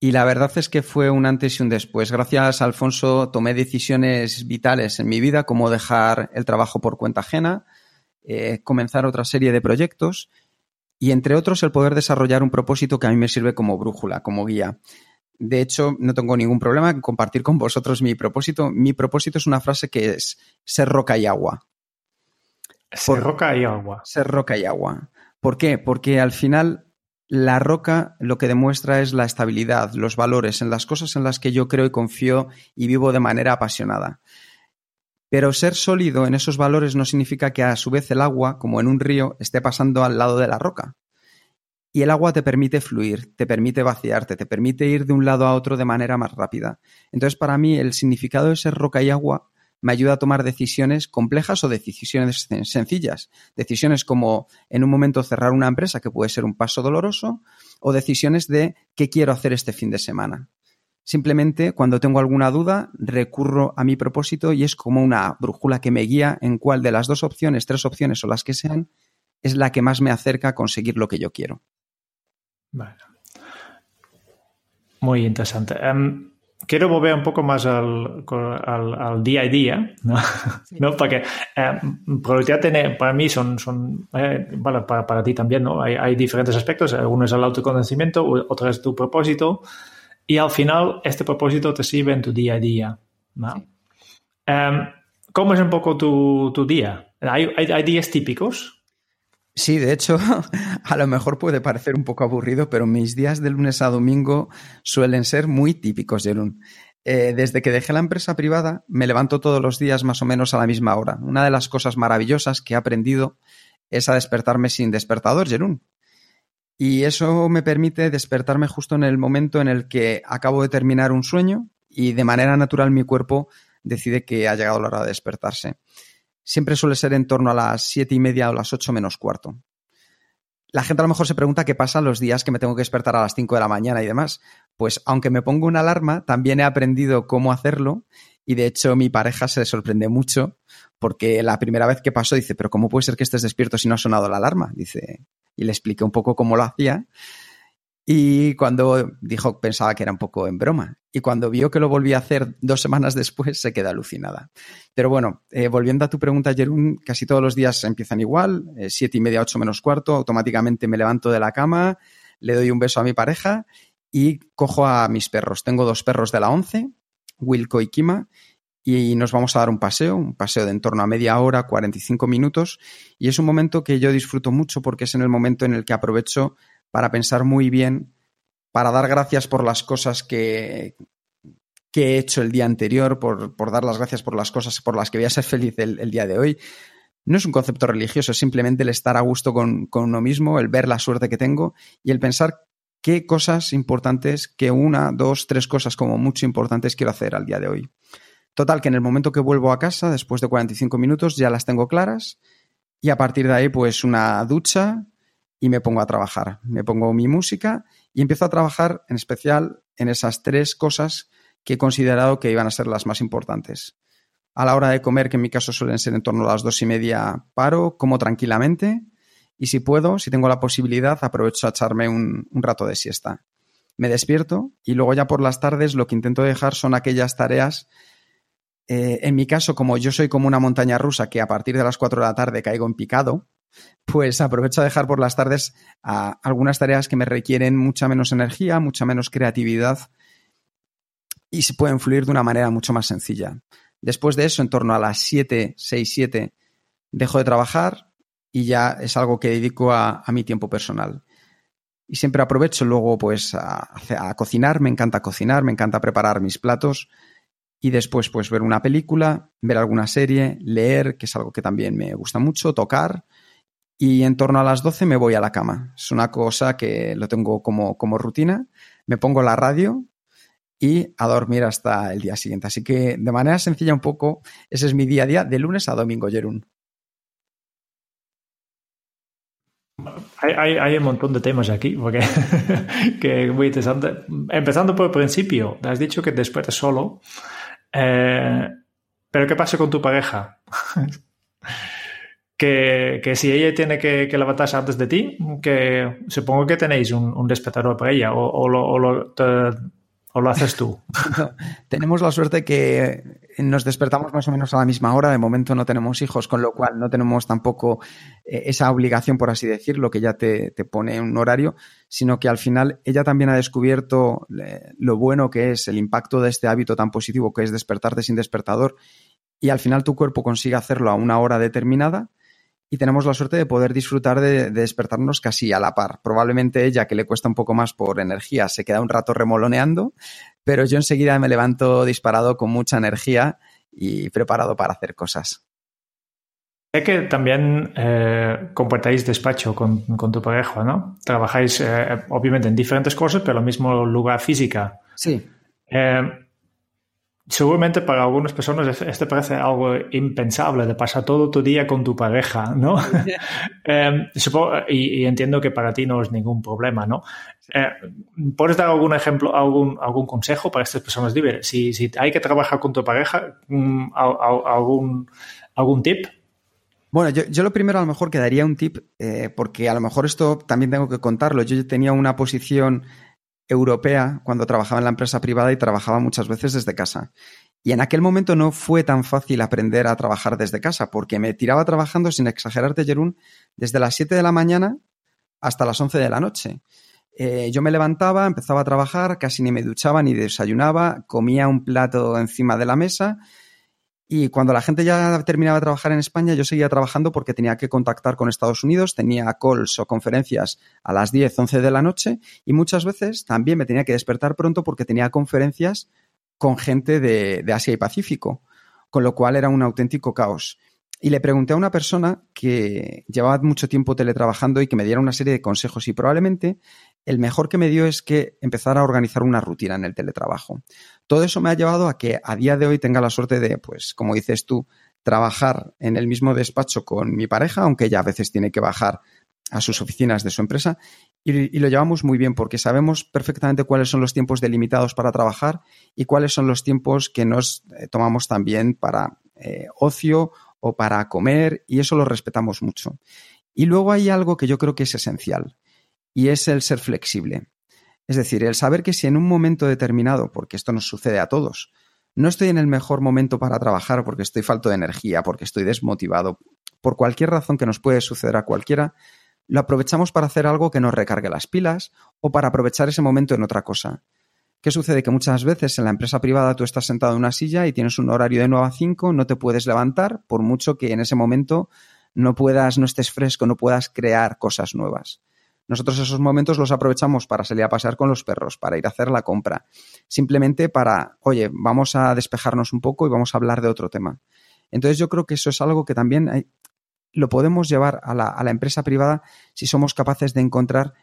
y la verdad es que fue un antes y un después. Gracias a Alfonso tomé decisiones vitales en mi vida, como dejar el trabajo por cuenta ajena, eh, comenzar otra serie de proyectos y, entre otros, el poder desarrollar un propósito que a mí me sirve como brújula, como guía. De hecho, no tengo ningún problema en compartir con vosotros mi propósito. Mi propósito es una frase que es ser roca y agua. Ser roca y agua. Ser roca y agua. ¿Por qué? Porque al final la roca lo que demuestra es la estabilidad, los valores, en las cosas en las que yo creo y confío y vivo de manera apasionada. Pero ser sólido en esos valores no significa que a su vez el agua, como en un río, esté pasando al lado de la roca. Y el agua te permite fluir, te permite vaciarte, te permite ir de un lado a otro de manera más rápida. Entonces, para mí, el significado de ser roca y agua me ayuda a tomar decisiones complejas o decisiones sencillas. Decisiones como en un momento cerrar una empresa, que puede ser un paso doloroso, o decisiones de qué quiero hacer este fin de semana. Simplemente cuando tengo alguna duda recurro a mi propósito y es como una brújula que me guía en cuál de las dos opciones, tres opciones o las que sean, es la que más me acerca a conseguir lo que yo quiero. Muy interesante. Em, quiero volver un poco más al, día a día, ¿no? ¿No? Porque eh, productividad tiene, para mí son, son eh, para, ti también, ¿no? Hay, diferentes aspectos. Uno es el autoconocimiento, otro es tu propósito. Y al final, este propósito te sirve en tu día a día. ¿no? Em, ¿Cómo es un poco tu, tu día? ¿Hay, hay días típicos? Sí, de hecho, a lo mejor puede parecer un poco aburrido, pero mis días de lunes a domingo suelen ser muy típicos, Jerún. Eh, desde que dejé la empresa privada, me levanto todos los días más o menos a la misma hora. Una de las cosas maravillosas que he aprendido es a despertarme sin despertador, Jerún. Y eso me permite despertarme justo en el momento en el que acabo de terminar un sueño y de manera natural mi cuerpo decide que ha llegado la hora de despertarse siempre suele ser en torno a las siete y media o las ocho menos cuarto. La gente a lo mejor se pregunta qué pasa los días que me tengo que despertar a las cinco de la mañana y demás. Pues aunque me pongo una alarma, también he aprendido cómo hacerlo y de hecho mi pareja se sorprende mucho porque la primera vez que pasó dice, pero ¿cómo puede ser que estés despierto si no ha sonado la alarma? Dice, y le expliqué un poco cómo lo hacía y cuando dijo, pensaba que era un poco en broma. Y cuando vio que lo volví a hacer dos semanas después, se queda alucinada. Pero bueno, eh, volviendo a tu pregunta, Jerún, casi todos los días empiezan igual, eh, siete y media, ocho menos cuarto, automáticamente me levanto de la cama, le doy un beso a mi pareja y cojo a mis perros. Tengo dos perros de la once, Wilco y Kima, y nos vamos a dar un paseo, un paseo de en torno a media hora, 45 minutos, y es un momento que yo disfruto mucho porque es en el momento en el que aprovecho para pensar muy bien, para dar gracias por las cosas que, que he hecho el día anterior, por, dar las gracias por las cosas por las que voy a ser feliz el, día de hoy. No es un concepto religioso, es simplemente el estar a gusto con, con, uno mismo, el ver la suerte que tengo y el pensar qué cosas importantes, que una, dos, tres cosas como mucho importantes quiero hacer al día de hoy. Total, que en el momento que vuelvo a casa, después de 45 minutos, ya las tengo claras y a partir de ahí, pues una ducha, y me pongo a trabajar. Me pongo mi música y empiezo a trabajar en especial en esas tres cosas que he considerado que iban a ser las más importantes. A la hora de comer, que en mi caso suelen ser en torno a las dos y media, paro, como tranquilamente y si puedo, si tengo la posibilidad, aprovecho a echarme un, rato de siesta. Me despierto y luego ya por las tardes lo que intento dejar son aquellas tareas eh, en mi caso, como yo soy como una montaña rusa que a partir de las 4 de la tarde caigo en picado, pues aprovecho a dejar por las tardes algunas tareas que me requieren mucha menos energía, mucha menos creatividad y se pueden fluir de una manera mucho más sencilla. Después de eso, en torno a las 7, 6, 7, dejo de trabajar y ya es algo que dedico a, mi tiempo personal. y siempre aprovecho luego pues a, a, cocinar, me encanta cocinar, me encanta preparar mis platos y después pues ver una película, ver alguna serie, leer, que es algo que también me gusta mucho, tocar y en torno a las 12 me voy a la cama. Es una cosa que lo tengo como, como rutina, me pongo la radio y a dormir hasta el día siguiente. Así que de manera sencilla un poco, ese es mi día a día de lunes a domingo, Jerún. Hay, hay, un montón de temas aquí, porque que muy interesante. Empezando por el principio, has dicho que después solo, eh, pero ¿qué pasa con tu pareja? que, si ella tiene que, que, levantarse antes de ti, que supongo que tenéis un, despertador para ella, o, lo, ¿O lo haces tú? tenemos la suerte que nos despertamos más o menos a la misma hora. De momento no tenemos hijos, con lo cual no tenemos tampoco eh, esa obligación, por así decirlo, que ya te, te, pone un horario, sino que al final ella también ha descubierto eh, lo bueno que es el impacto de este hábito tan positivo que es despertarte sin despertador y al final tu cuerpo consigue hacerlo a una hora determinada y tenemos la suerte de poder disfrutar de, de, despertarnos casi a la par. Probablemente ella, que le cuesta un poco más por energía, se queda un rato remoloneando, pero yo enseguida me levanto disparado con mucha energía y preparado para hacer cosas. Sé que también eh, compartáis despacho con, con, tu pareja, ¿no? Trabajáis eh, obviamente en diferentes cosas, pero en el mismo lugar física. Sí. Eh, Seguramente para algunas personas este parece algo impensable de pasar todo tu día con tu pareja, ¿no? eh, supongo, y, y, entiendo que para ti no es ningún problema, ¿no? Eh, ¿Puedes dar algún ejemplo, algún, algún consejo para estas personas libres? Si, si hay que trabajar con tu pareja, um, algún, algún tip? Bueno, yo, yo, lo primero a lo mejor que daría un tip, eh, porque a lo mejor esto también tengo que contarlo. Yo tenía una posición europea cuando trabajaba en la empresa privada y trabajaba muchas veces desde casa. Y en aquel momento no fue tan fácil aprender a trabajar desde casa, porque me tiraba trabajando, sin exagerarte, Jerún, desde las 7 de la mañana hasta las 11 de la noche. Eh, yo me levantaba, empezaba a trabajar, casi ni me duchaba ni desayunaba, comía un plato encima de la mesa y cuando la gente ya terminaba de trabajar en España, yo seguía trabajando porque tenía que contactar con Estados Unidos, tenía calls o conferencias a las 10, 11 de la noche y muchas veces también me tenía que despertar pronto porque tenía conferencias con gente de, de Asia y Pacífico, con lo cual era un auténtico caos. Y le pregunté a una persona que llevaba mucho tiempo teletrabajando y que me diera una serie de consejos y probablemente el mejor que me dio es que empezara a organizar una rutina en el teletrabajo. Todo eso me ha llevado a que a día de hoy tenga la suerte de, pues, como dices tú, trabajar en el mismo despacho con mi pareja, aunque ella a veces tiene que bajar a sus oficinas de su empresa y, lo llevamos muy bien porque sabemos perfectamente cuáles son los tiempos delimitados para trabajar y cuáles son los tiempos que nos eh, tomamos también para eh, ocio o para comer y eso lo respetamos mucho. Y luego hay algo que yo creo que es esencial y es el ser flexible. Es decir, el saber que si en un momento determinado, porque esto nos sucede a todos, no estoy en el mejor momento para trabajar porque estoy falto de energía, porque estoy desmotivado, por cualquier razón que nos puede suceder a cualquiera, lo aprovechamos para hacer algo que nos recargue las pilas o para aprovechar ese momento en otra cosa. ¿Qué sucede? Que muchas veces en la empresa privada tú estás sentado en una silla y tienes un horario de 9 a 5, no te puedes levantar, por mucho que en ese momento no puedas, no estés fresco, no puedas crear cosas nuevas. Nosotros esos momentos los aprovechamos para salir a pasear con los perros, para ir a hacer la compra, simplemente para, oye, vamos a despejarnos un poco y vamos a hablar de otro tema. Entonces yo creo que eso es algo que también lo podemos llevar a la, a la empresa privada si somos capaces de encontrar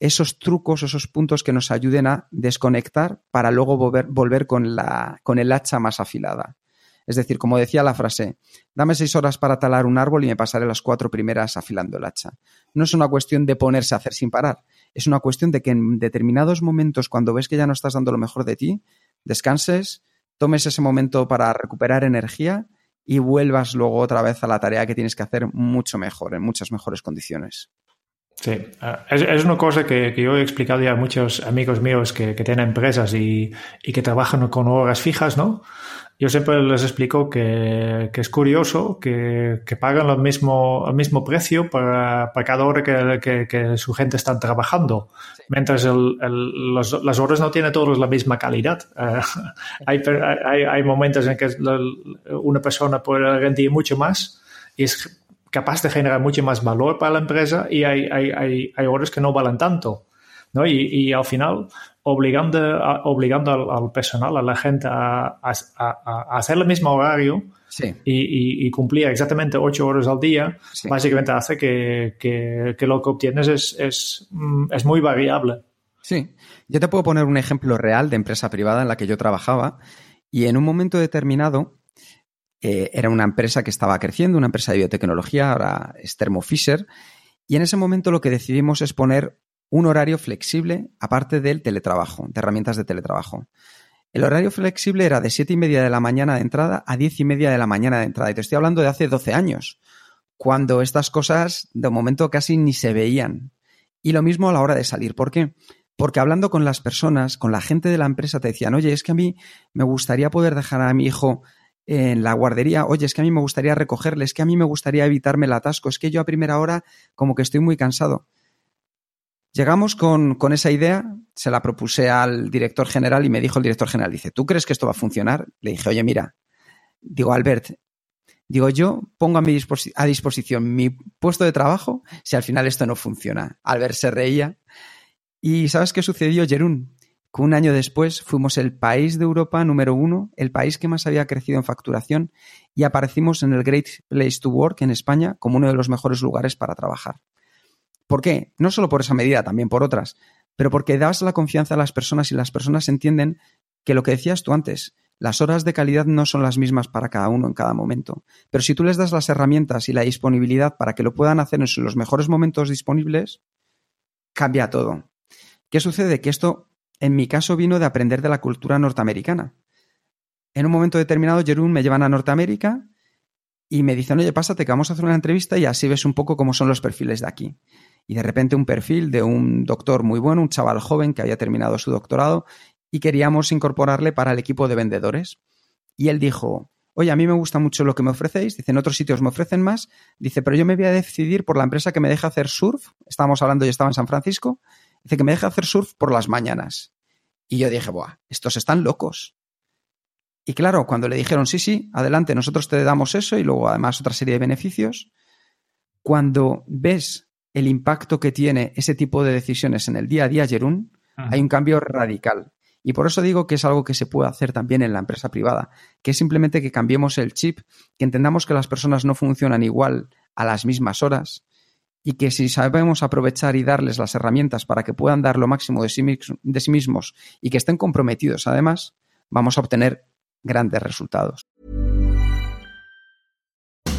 esos trucos, esos puntos que nos ayuden a desconectar para luego volver, volver con, la, con el hacha más afilada. Es decir, como decía la frase, dame seis horas para talar un árbol y me pasaré las cuatro primeras afilando el hacha. No es una cuestión de ponerse a hacer sin parar, es una cuestión de que en determinados momentos, cuando ves que ya no estás dando lo mejor de ti, descanses, tomes ese momento para recuperar energía y vuelvas luego otra vez a la tarea que tienes que hacer mucho mejor, en muchas mejores condiciones. Sí, uh, es, una cosa que, yo he explicado ya a muchos amigos míos que, que tienen empresas y, y, que trabajan con horas fijas, ¿no? Yo siempre les explico que, que es curioso que, que pagan lo mismo, el mismo precio para, para cada hora que, que, su gente está trabajando, sí. mientras el, el, los, las horas no tienen todas la misma calidad. Uh, hay, hay, hay momentos en que una persona puede rendir mucho más y es capaz de generar mucho más valor para la empresa y hay, hay, hay, hay horas que no valen tanto. ¿no? Y, al final, obligando, obligando al, personal, a la gente a, hacer el mismo horario y, cumplir exactamente ocho horas al día, básicamente hace que, que, lo que obtienes es, es, mm, es muy variable. Sí, yo te puedo poner un ejemplo real de empresa privada en la que yo trabajaba y en un momento determinado eh, era una empresa que estaba creciendo, una empresa de biotecnología, ahora es Thermo Fisher, y en ese momento lo que decidimos es poner un horario flexible aparte del teletrabajo, de herramientas de teletrabajo. El horario flexible era de siete y media de la mañana de entrada a diez y media de la mañana de entrada. Y te estoy hablando de hace 12 años, cuando estas cosas de momento casi ni se veían. Y lo mismo a la hora de salir. ¿Por qué? Porque hablando con las personas, con la gente de la empresa, te decían, oye, es que a mí me gustaría poder dejar a mi hijo en la guardería, oye, es que a mí me gustaría recogerle, es que a mí me gustaría evitarme el atasco, es que yo a primera hora como que estoy muy cansado. Llegamos con, con, esa idea, se la propuse al director general y me dijo el director general, dice, ¿tú crees que esto va a funcionar? Le dije, oye, mira, digo, Albert, digo, yo pongo a, mi a disposición mi puesto de trabajo si al final esto no funciona. Albert se reía. ¿Y sabes qué sucedió, Jerún? que un año después fuimos el país de Europa número uno, el país que más había crecido en facturación y aparecimos en el Great Place to Work en España como uno de los mejores lugares para trabajar. ¿Por qué? No solo por esa medida, también por otras, pero porque das la confianza a las personas y las personas entienden que lo que decías tú antes, las horas de calidad no son las mismas para cada uno en cada momento, pero si tú les das las herramientas y la disponibilidad para que lo puedan hacer en los mejores momentos disponibles, cambia todo. ¿Qué sucede? Que esto en mi caso vino de aprender de la cultura norteamericana. En un momento determinado, Jerún me llevan a Norteamérica y me dicen, oye, pásate que vamos a hacer una entrevista y así ves un poco cómo son los perfiles de aquí. Y de repente un perfil de un doctor muy bueno, un chaval joven que había terminado su doctorado y queríamos incorporarle para el equipo de vendedores. Y él dijo, oye, a mí me gusta mucho lo que me ofrecéis, dice, en otros sitios me ofrecen más, dice, pero yo me voy a decidir por la empresa que me deja hacer surf, estábamos hablando, y estaba en San Francisco, Dice que me deja hacer surf por las mañanas. Y yo dije, Buah, estos están locos. Y claro, cuando le dijeron, sí, sí, adelante, nosotros te damos eso y luego además otra serie de beneficios, cuando ves el impacto que tiene ese tipo de decisiones en el día a día, Jerún, hay un cambio radical. Y por eso digo que es algo que se puede hacer también en la empresa privada, que es simplemente que cambiemos el chip, que entendamos que las personas no funcionan igual a las mismas horas, y que si sabemos aprovechar y darles las herramientas para que puedan dar lo máximo de sí, de sí mismos y que estén comprometidos además, vamos a obtener grandes resultados.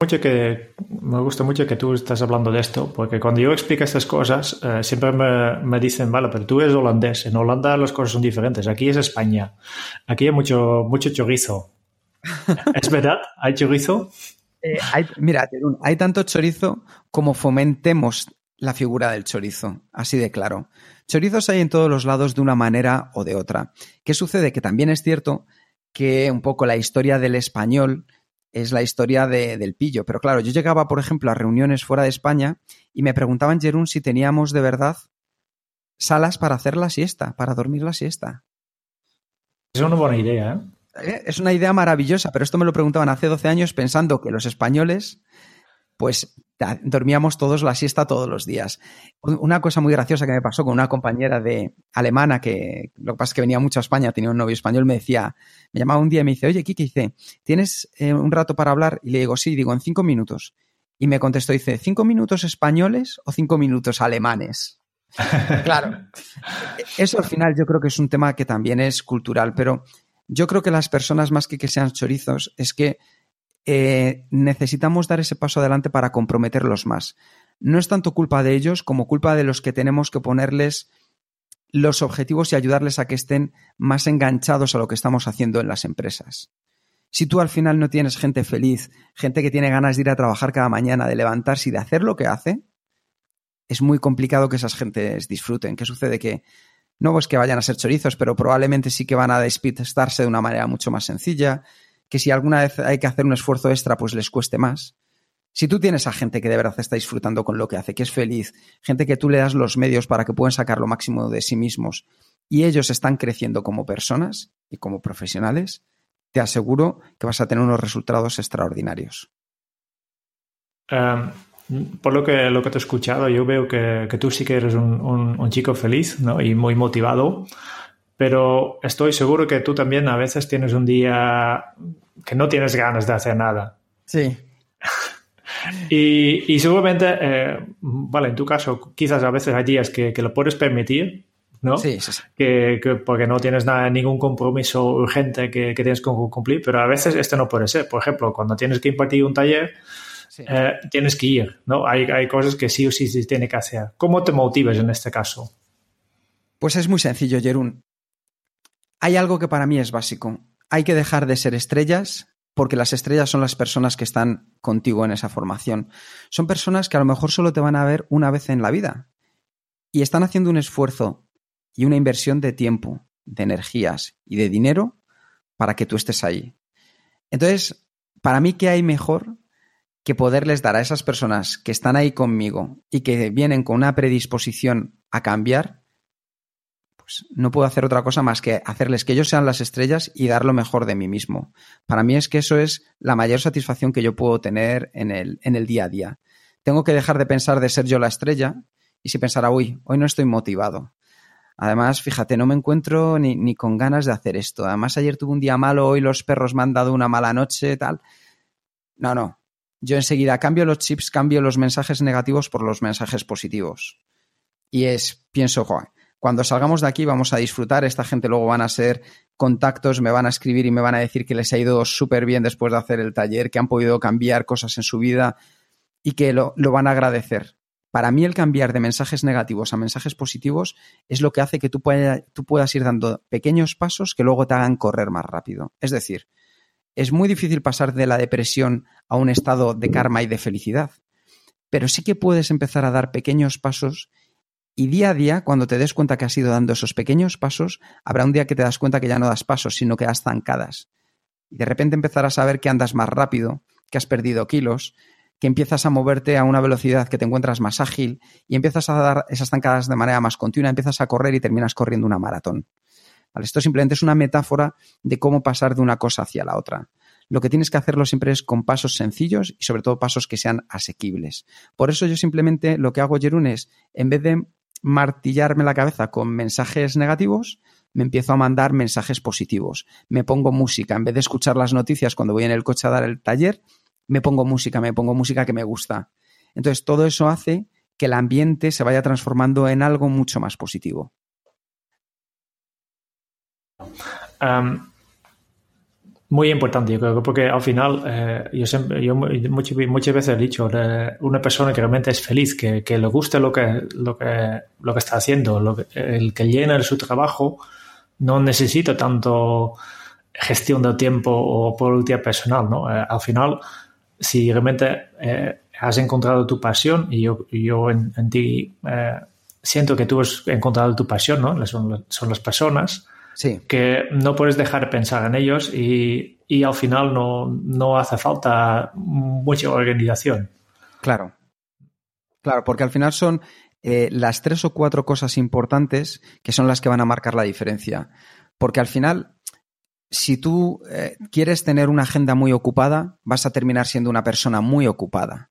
mucho que me gusta mucho que tú estás hablando de esto, porque cuando yo explico estas cosas, eh, siempre me, me, dicen, vale, pero tú eres holandés, en Holanda las cosas son diferentes, aquí es España, aquí hay mucho, mucho chorizo. ¿Es verdad? ¿Hay chorizo? Eh, hay, mira, hay tanto chorizo como fomentemos la figura del chorizo, así de claro. Chorizos hay en todos los lados de una manera o de otra. ¿Qué sucede? Que también es cierto que un poco la historia del español es la historia del pillo. Pero claro, yo llegaba, por ejemplo, a reuniones fuera de España y me preguntaban, Jerún, si teníamos de verdad salas para hacer la siesta, para dormir la siesta. Es una buena idea, ¿eh? ¿eh? Es una idea maravillosa, pero esto me lo preguntaban hace 12 años pensando que los españoles pues dormíamos todos la siesta todos los días. Una cosa muy graciosa que me pasó con una compañera de alemana que lo que pasa es que venía mucho a España, tenía un novio español, me decía, me llamaba un día y me dice, oye, Kiki, dice, ¿tienes eh, un rato para hablar? Y le digo, sí, digo, en cinco minutos. Y me contestó, dice, ¿cinco minutos españoles o cinco minutos alemanes? claro, eso al final yo creo que es un tema que también es cultural, pero yo creo que las personas más que que sean chorizos es que eh, necesitamos dar ese paso adelante para comprometerlos más. No es tanto culpa de ellos como culpa de los que tenemos que ponerles los objetivos y ayudarles a que estén más enganchados a lo que estamos haciendo en las empresas. Si tú al final no tienes gente feliz, gente que tiene ganas de ir a trabajar cada mañana, de levantarse y de hacer lo que hace, es muy complicado que esas gentes disfruten. ¿Qué sucede? Que no es que vayan a ser chorizos, pero probablemente sí que van a despistarse de una manera mucho más sencilla, que si alguna vez hay que hacer un esfuerzo extra, pues les cueste más. Si tú tienes a gente que de verdad está disfrutando con lo que hace, que es feliz, gente que tú le das los medios para que puedan sacar lo máximo de sí mismos y ellos están creciendo como personas y como profesionales, te aseguro que vas a tener unos resultados extraordinarios. Em, por lo que, lo que te he escuchado, yo veo que, tú sí que eres un, chico feliz y muy motivado, pero estoy seguro que tú también a veces tienes un día que no tienes ganas de hacer nada. Sí. y, seguramente, eh, vale, en tu caso, quizás a veces hay días que, lo puedes permitir, ¿no? Sí, sí, sí. Que, porque no tienes nada, ningún compromiso urgente que, que, tienes que cumplir, pero a veces esto no puede ser. Por ejemplo, cuando tienes que impartir un taller, eh, tienes que ir, ¿no? Hay, hay cosas que sí o sí se tiene que hacer. ¿Cómo te motivas en este caso? Pues es muy sencillo, Jerún. Hay algo que para mí es básico. Hay que dejar de ser estrellas porque las estrellas son las personas que están contigo en esa formación. Son personas que a lo mejor solo te van a ver una vez en la vida y están haciendo un esfuerzo y una inversión de tiempo, de energías y de dinero para que tú estés ahí. Entonces, para mí, ¿qué hay mejor que poderles dar a esas personas que están ahí conmigo y que vienen con una predisposición a cambiar, pues no puedo hacer otra cosa más que hacerles que ellos sean las estrellas y dar lo mejor de mí mismo. Para mí es que eso es la mayor satisfacción que yo puedo tener en el, en el día a día. Tengo que dejar de pensar de ser yo la estrella y si pensara, uy, hoy no estoy motivado. Además, fíjate, no me encuentro ni, ni con ganas de hacer esto. Además, ayer tuve un día malo, hoy los perros me han dado una mala noche, tal. No, no, yo enseguida cambio los chips, cambio los mensajes negativos por los mensajes positivos. Y es, pienso, cuando salgamos de aquí vamos a disfrutar, esta gente luego van a ser contactos, me van a escribir y me van a decir que les ha ido súper bien después de hacer el taller, que han podido cambiar cosas en su vida y que lo, van a agradecer. Para mí el cambiar de mensajes negativos a mensajes positivos es lo que hace que tú, tú puedas ir dando pequeños pasos que luego te hagan correr más rápido. Es decir, es muy difícil pasar de la depresión a un estado de karma y de felicidad. Pero sí que puedes empezar a dar pequeños pasos y día a día, cuando te des cuenta que has ido dando esos pequeños pasos, habrá un día que te das cuenta que ya no das pasos, sino que das zancadas. Y de repente empezarás a ver que andas más rápido, que has perdido kilos, que empiezas a moverte a una velocidad que te encuentras más ágil y empiezas a dar esas zancadas de manera más continua, empiezas a correr y terminas corriendo una maratón. Esto simplemente es una metáfora de cómo pasar de una cosa hacia la otra. Lo que tienes que hacerlo siempre es con pasos sencillos y sobre todo pasos que sean asequibles. Por eso yo simplemente lo que hago, Jerún, es en vez de martillarme la cabeza con mensajes negativos, me empiezo a mandar mensajes positivos. Me pongo música. En vez de escuchar las noticias cuando voy en el coche a dar el taller, me pongo música, me pongo música que me gusta. Entonces todo eso hace que el ambiente se vaya transformando en algo mucho más positivo muy importante, yo creo, porque al final, eh, yo, siempre, yo muchas, muchas, veces he dicho, una persona que realmente es feliz, que, que, le guste lo que, lo que, lo que está haciendo, el que llena su trabajo, no necesita tanto gestión del tiempo o productividad personal, ¿no? Eh, al final, si realmente eh, has encontrado tu pasión, y yo, yo en, en ti siento que tú has encontrado tu pasión, ¿no? Son, son las personas, Sí. Que no puedes dejar de pensar en ellos y, al final no, hace falta mucha organización. Claro. Claro, porque al final son eh, las tres o cuatro cosas importantes que son las que van a marcar la diferencia. Porque al final, si tú eh, quieres tener una agenda muy ocupada, vas a terminar siendo una persona muy ocupada.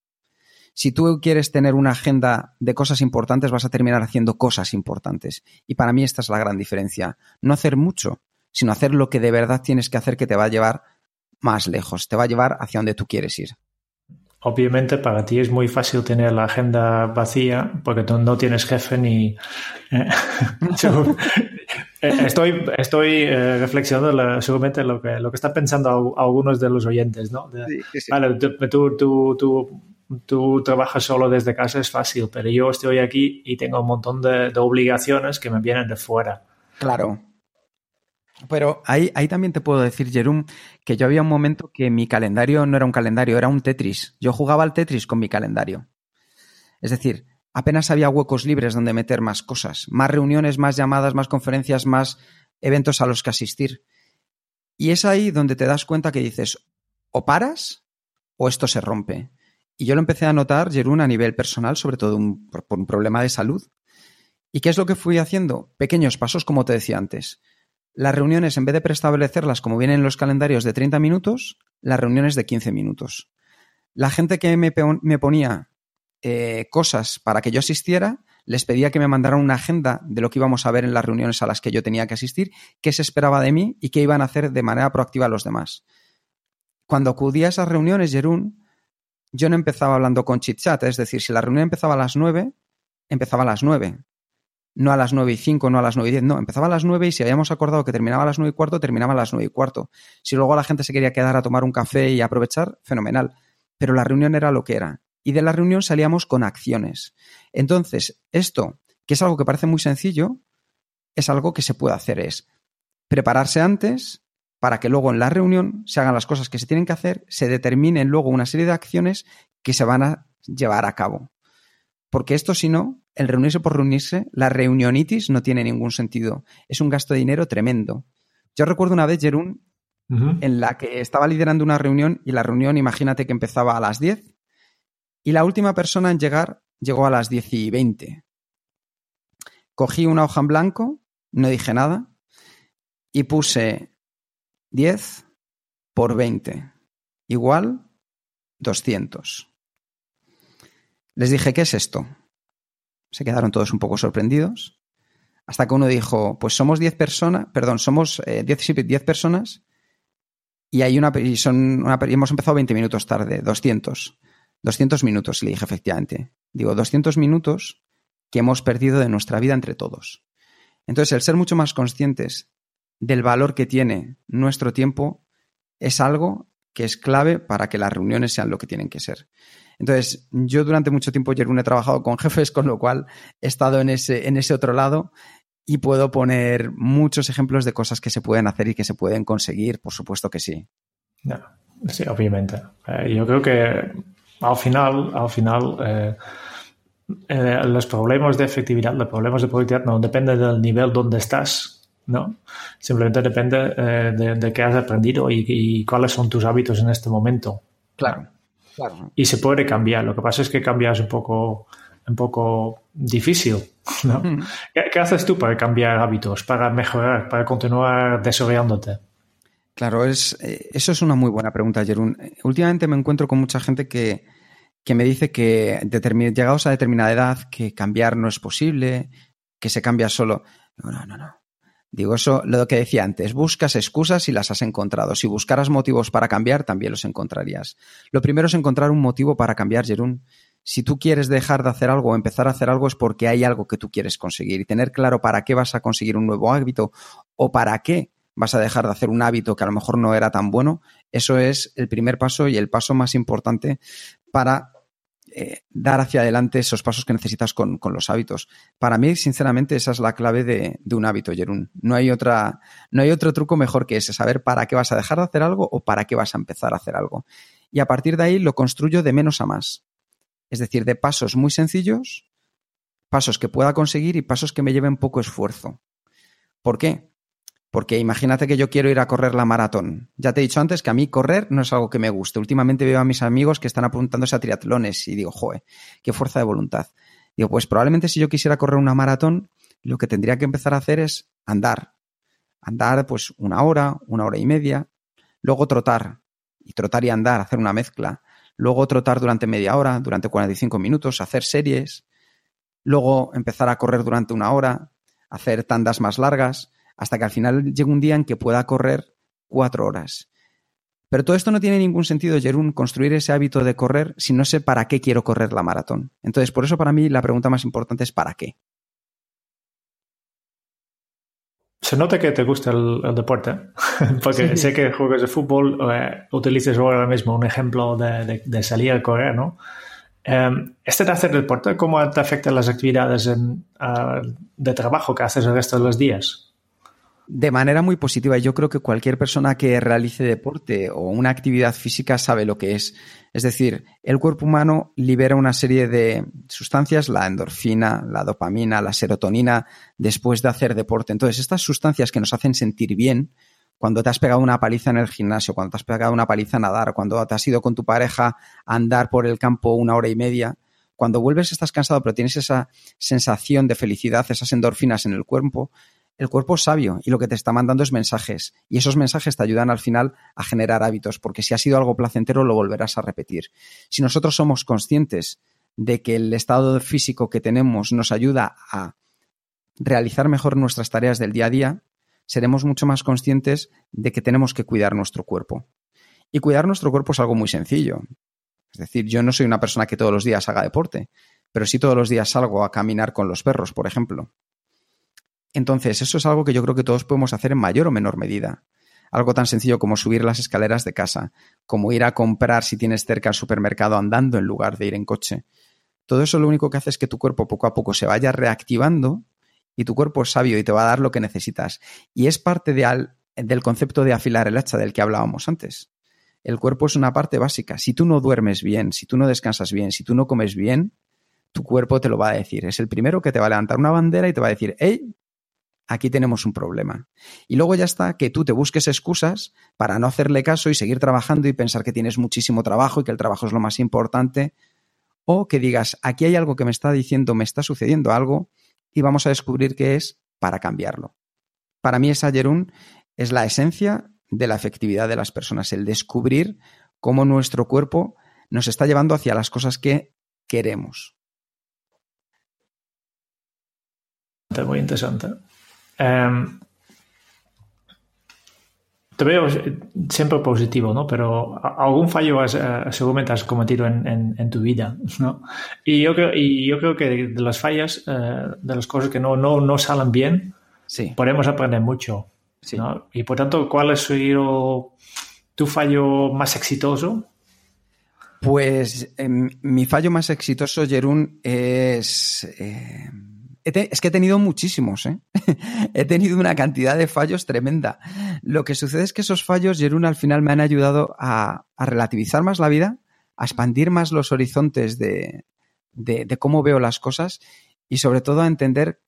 Si tú quieres tener una agenda de cosas importantes, vas a terminar haciendo cosas importantes. Y para mí esta es la gran diferencia. No hacer mucho, sino hacer lo que de verdad tienes que hacer que te va a llevar más lejos, te va a llevar hacia donde tú quieres ir. Obviamente para ti es muy fácil tener la agenda vacía porque tú no tienes jefe ni... Eh, Eh, estoy estoy eh, reflexionando seguramente lo que, lo que están pensando algunos de los oyentes, ¿no? Vale, tú, tú, tú, tú, trabajas solo desde casa, es fácil, pero yo estoy aquí y tengo un montón de, obligaciones que me vienen de fuera. Claro. Pero ahí, ahí también te puedo decir, Jerum, que yo había un momento que mi calendario no era un calendario, era un Tetris. Yo jugaba al Tetris con mi calendario. Es decir, apenas había huecos libres donde meter más cosas, más reuniones, más llamadas, más conferencias, más eventos a los que asistir. Y es ahí donde te das cuenta que dices, o paras o esto se rompe. Y yo lo empecé a notar, Jerún, a nivel personal, sobre todo por un problema de salud. ¿Y qué es lo que fui haciendo? Pequeños pasos, como te decía antes. Las reuniones, en vez de preestablecerlas como vienen en los calendarios de 30 minutos, las reuniones de 15 minutos. La gente que me, ponía eh, cosas para que yo asistiera, les pedía que me mandaran una agenda de lo que íbamos a ver en las reuniones a las que yo tenía que asistir, qué se esperaba de mí y qué iban a hacer de manera proactiva los demás. Cuando acudía a esas reuniones, Jerún, yo no empezaba hablando con chit chat, es decir, si la reunión empezaba a las 9, empezaba a las 9 no a las 9 y 5, no a las 9 y 10, no, empezaba a las 9 y si habíamos acordado que terminaba a las 9 y cuarto, terminaba a las 9 y cuarto. Si luego la gente se quería quedar a tomar un café y aprovechar, fenomenal. Pero la reunión era lo que era. Y de la reunión salíamos con acciones. Entonces, esto, que es algo que parece muy sencillo, es algo que se puede hacer. Es prepararse antes para que luego en la reunión se hagan las cosas que se tienen que hacer, se determinen luego una serie de acciones que se van a llevar a cabo. Porque esto, si no, el reunirse por reunirse, la reunionitis no tiene ningún sentido. Es un gasto de dinero tremendo. Yo recuerdo una vez, Jerún, en la que estaba liderando una reunión y la reunión, imagínate que empezaba a las 10 y la última persona en llegar llegó a las 10 y 20. Cogí una hoja en blanco, no dije nada y puse 10 por 20 igual 200. Les dije, ¿qué es esto? Se quedaron todos un poco sorprendidos. Hasta que uno dijo, pues somos 10 personas, perdón, somos 10, eh, personas y hay una, y son una, hemos empezado 20 minutos tarde, 200. 200 minutos, le dije efectivamente. Digo, 200 minutos que hemos perdido de nuestra vida entre todos. Entonces, el ser mucho más conscientes del valor que tiene nuestro tiempo es algo que es clave para que las reuniones sean lo que tienen que ser. Entonces, yo durante mucho tiempo, Jerún, he trabajado con jefes, con lo cual he estado en ese, en ese otro lado y puedo poner muchos ejemplos de cosas que se pueden hacer y que se pueden conseguir, por supuesto que sí. sí, obviamente. Eh, yo creo que al final, al final eh, eh, los problemas de efectividad, los problemas de productividad no dependen del nivel donde estás, ¿no? Simplemente depende de, qué has aprendido y, cuáles son tus hábitos en este momento. Claro. Y se puede cambiar. Lo que pasa es que cambiar un poco, un poco difícil. ¿no? Mm. ¿Qué, haces tú para cambiar hábitos, para mejorar, para continuar desarrollándote? Claro, es, eh, eso es una muy buena pregunta, Jerún. Últimamente me encuentro con mucha gente que, que me dice que llegados a determinada edad, que cambiar no es posible, que se cambia solo. No, no, no, no. Digo, eso, lo que decía antes, buscas excusas y las has encontrado. Si buscaras motivos para cambiar, también los encontrarías. Lo primero es encontrar un motivo para cambiar, Jerún. Si tú quieres dejar de hacer algo o empezar a hacer algo es porque hay algo que tú quieres conseguir y tener claro para qué vas a conseguir un nuevo hábito o para qué vas a dejar de hacer un hábito que a lo mejor no era tan bueno, eso es el primer paso y el paso más importante para eh, dar hacia adelante esos pasos que necesitas con, los hábitos. Para mí, sinceramente, esa es la clave de, un hábito, Jerún. No hay, otra, no hay otro truco mejor que ese, saber para qué vas a dejar de hacer algo o para qué vas a empezar a hacer algo. Y a partir de ahí lo construyo de menos a más. Es decir, de pasos muy sencillos, pasos que pueda conseguir y pasos que me lleven poco esfuerzo. ¿Por qué? Porque imagínate que yo quiero ir a correr la maratón. Ya te he dicho antes que a mí correr no es algo que me guste. Últimamente veo a mis amigos que están apuntándose a triatlones y digo, joder, qué fuerza de voluntad. Digo, pues probablemente si yo quisiera correr una maratón, lo que tendría que empezar a hacer es andar. Andar pues una hora, una hora y media. Luego trotar. Y trotar y andar, hacer una mezcla. Luego trotar durante media hora, durante 45 minutos, hacer series. Luego empezar a correr durante una hora, hacer tandas más largas hasta que al final llegue un día en que pueda correr cuatro horas. Pero todo esto no tiene ningún sentido, Jerún, construir ese hábito de correr si no sé para qué quiero correr la maratón. Entonces, por eso para mí la pregunta más importante es ¿para qué? Se nota que te gusta el, deporte, porque sé que juegas de fútbol, eh, utilizas ahora mismo un ejemplo de, salir a correr, ¿no? Em, este de hacer deporte, ¿cómo te afectan las actividades ah, de trabajo que haces el resto de los días? De manera muy positiva. Yo creo que cualquier persona que realice deporte o una actividad física sabe lo que es. Es decir, el cuerpo humano libera una serie de sustancias, la endorfina, la dopamina, la serotonina, después de hacer deporte. Entonces, estas sustancias que nos hacen sentir bien, cuando te has pegado una paliza en el gimnasio, cuando te has pegado una paliza a nadar, cuando te has ido con tu pareja a andar por el campo una hora y media, cuando vuelves estás cansado, pero tienes esa sensación de felicidad, esas endorfinas en el cuerpo, el cuerpo es sabio y lo que te está mandando es mensajes. Y esos mensajes te ayudan al final a generar hábitos, porque si ha sido algo placentero lo volverás a repetir. Si nosotros somos conscientes de que el estado físico que tenemos nos ayuda a realizar mejor nuestras tareas del día a día, seremos mucho más conscientes de que tenemos que cuidar nuestro cuerpo. Y cuidar nuestro cuerpo es algo muy sencillo. Es decir, yo no soy una persona que todos los días haga deporte, pero sí todos los días salgo a caminar con los perros, por ejemplo. Entonces, eso es algo que yo creo que todos podemos hacer en mayor o menor medida. Algo tan sencillo como subir las escaleras de casa, como ir a comprar si tienes cerca el supermercado andando en lugar de ir en coche. Todo eso lo único que hace es que tu cuerpo poco a poco se vaya reactivando y tu cuerpo es sabio y te va a dar lo que necesitas. Y es parte del concepto de afilar el hacha del que hablábamos antes. El cuerpo es una parte básica. Si tú no duermes bien, si tú no descansas bien, si tú no comes bien, tu cuerpo te lo va a decir. Es el primero que te va a levantar una bandera y te va a decir, hey, aquí tenemos un problema. Y luego ya está que tú te busques excusas para no hacerle caso y seguir trabajando y pensar que tienes muchísimo trabajo y que el trabajo es lo más importante. O que digas, aquí hay algo que me está diciendo, me está sucediendo algo y vamos a descubrir qué es para cambiarlo. Para mí esa Jerún es la esencia de la efectividad de las personas, el descubrir cómo nuestro cuerpo nos está llevando hacia las cosas que queremos. Muy interesante. Em, te veo siempre positivo, ¿no? Pero algún fallo has, eh, seguramente has cometido en, tu vida, ¿no? Y yo creo, y yo creo que de las fallas, eh, de las cosas que no, no, no salen bien, sí. podemos aprender mucho. Sí. Y por tanto, ¿cuál ha sido tu fallo más exitoso? Pues em, mi fallo más exitoso, Jerún, es... Eh, es que he tenido muchísimos, ¿eh? he tenido una cantidad de fallos tremenda. Lo que sucede es que esos fallos, Jerún, al final me han ayudado a, relativizar más la vida, a expandir más los horizontes de, de, cómo veo las cosas y sobre todo a entender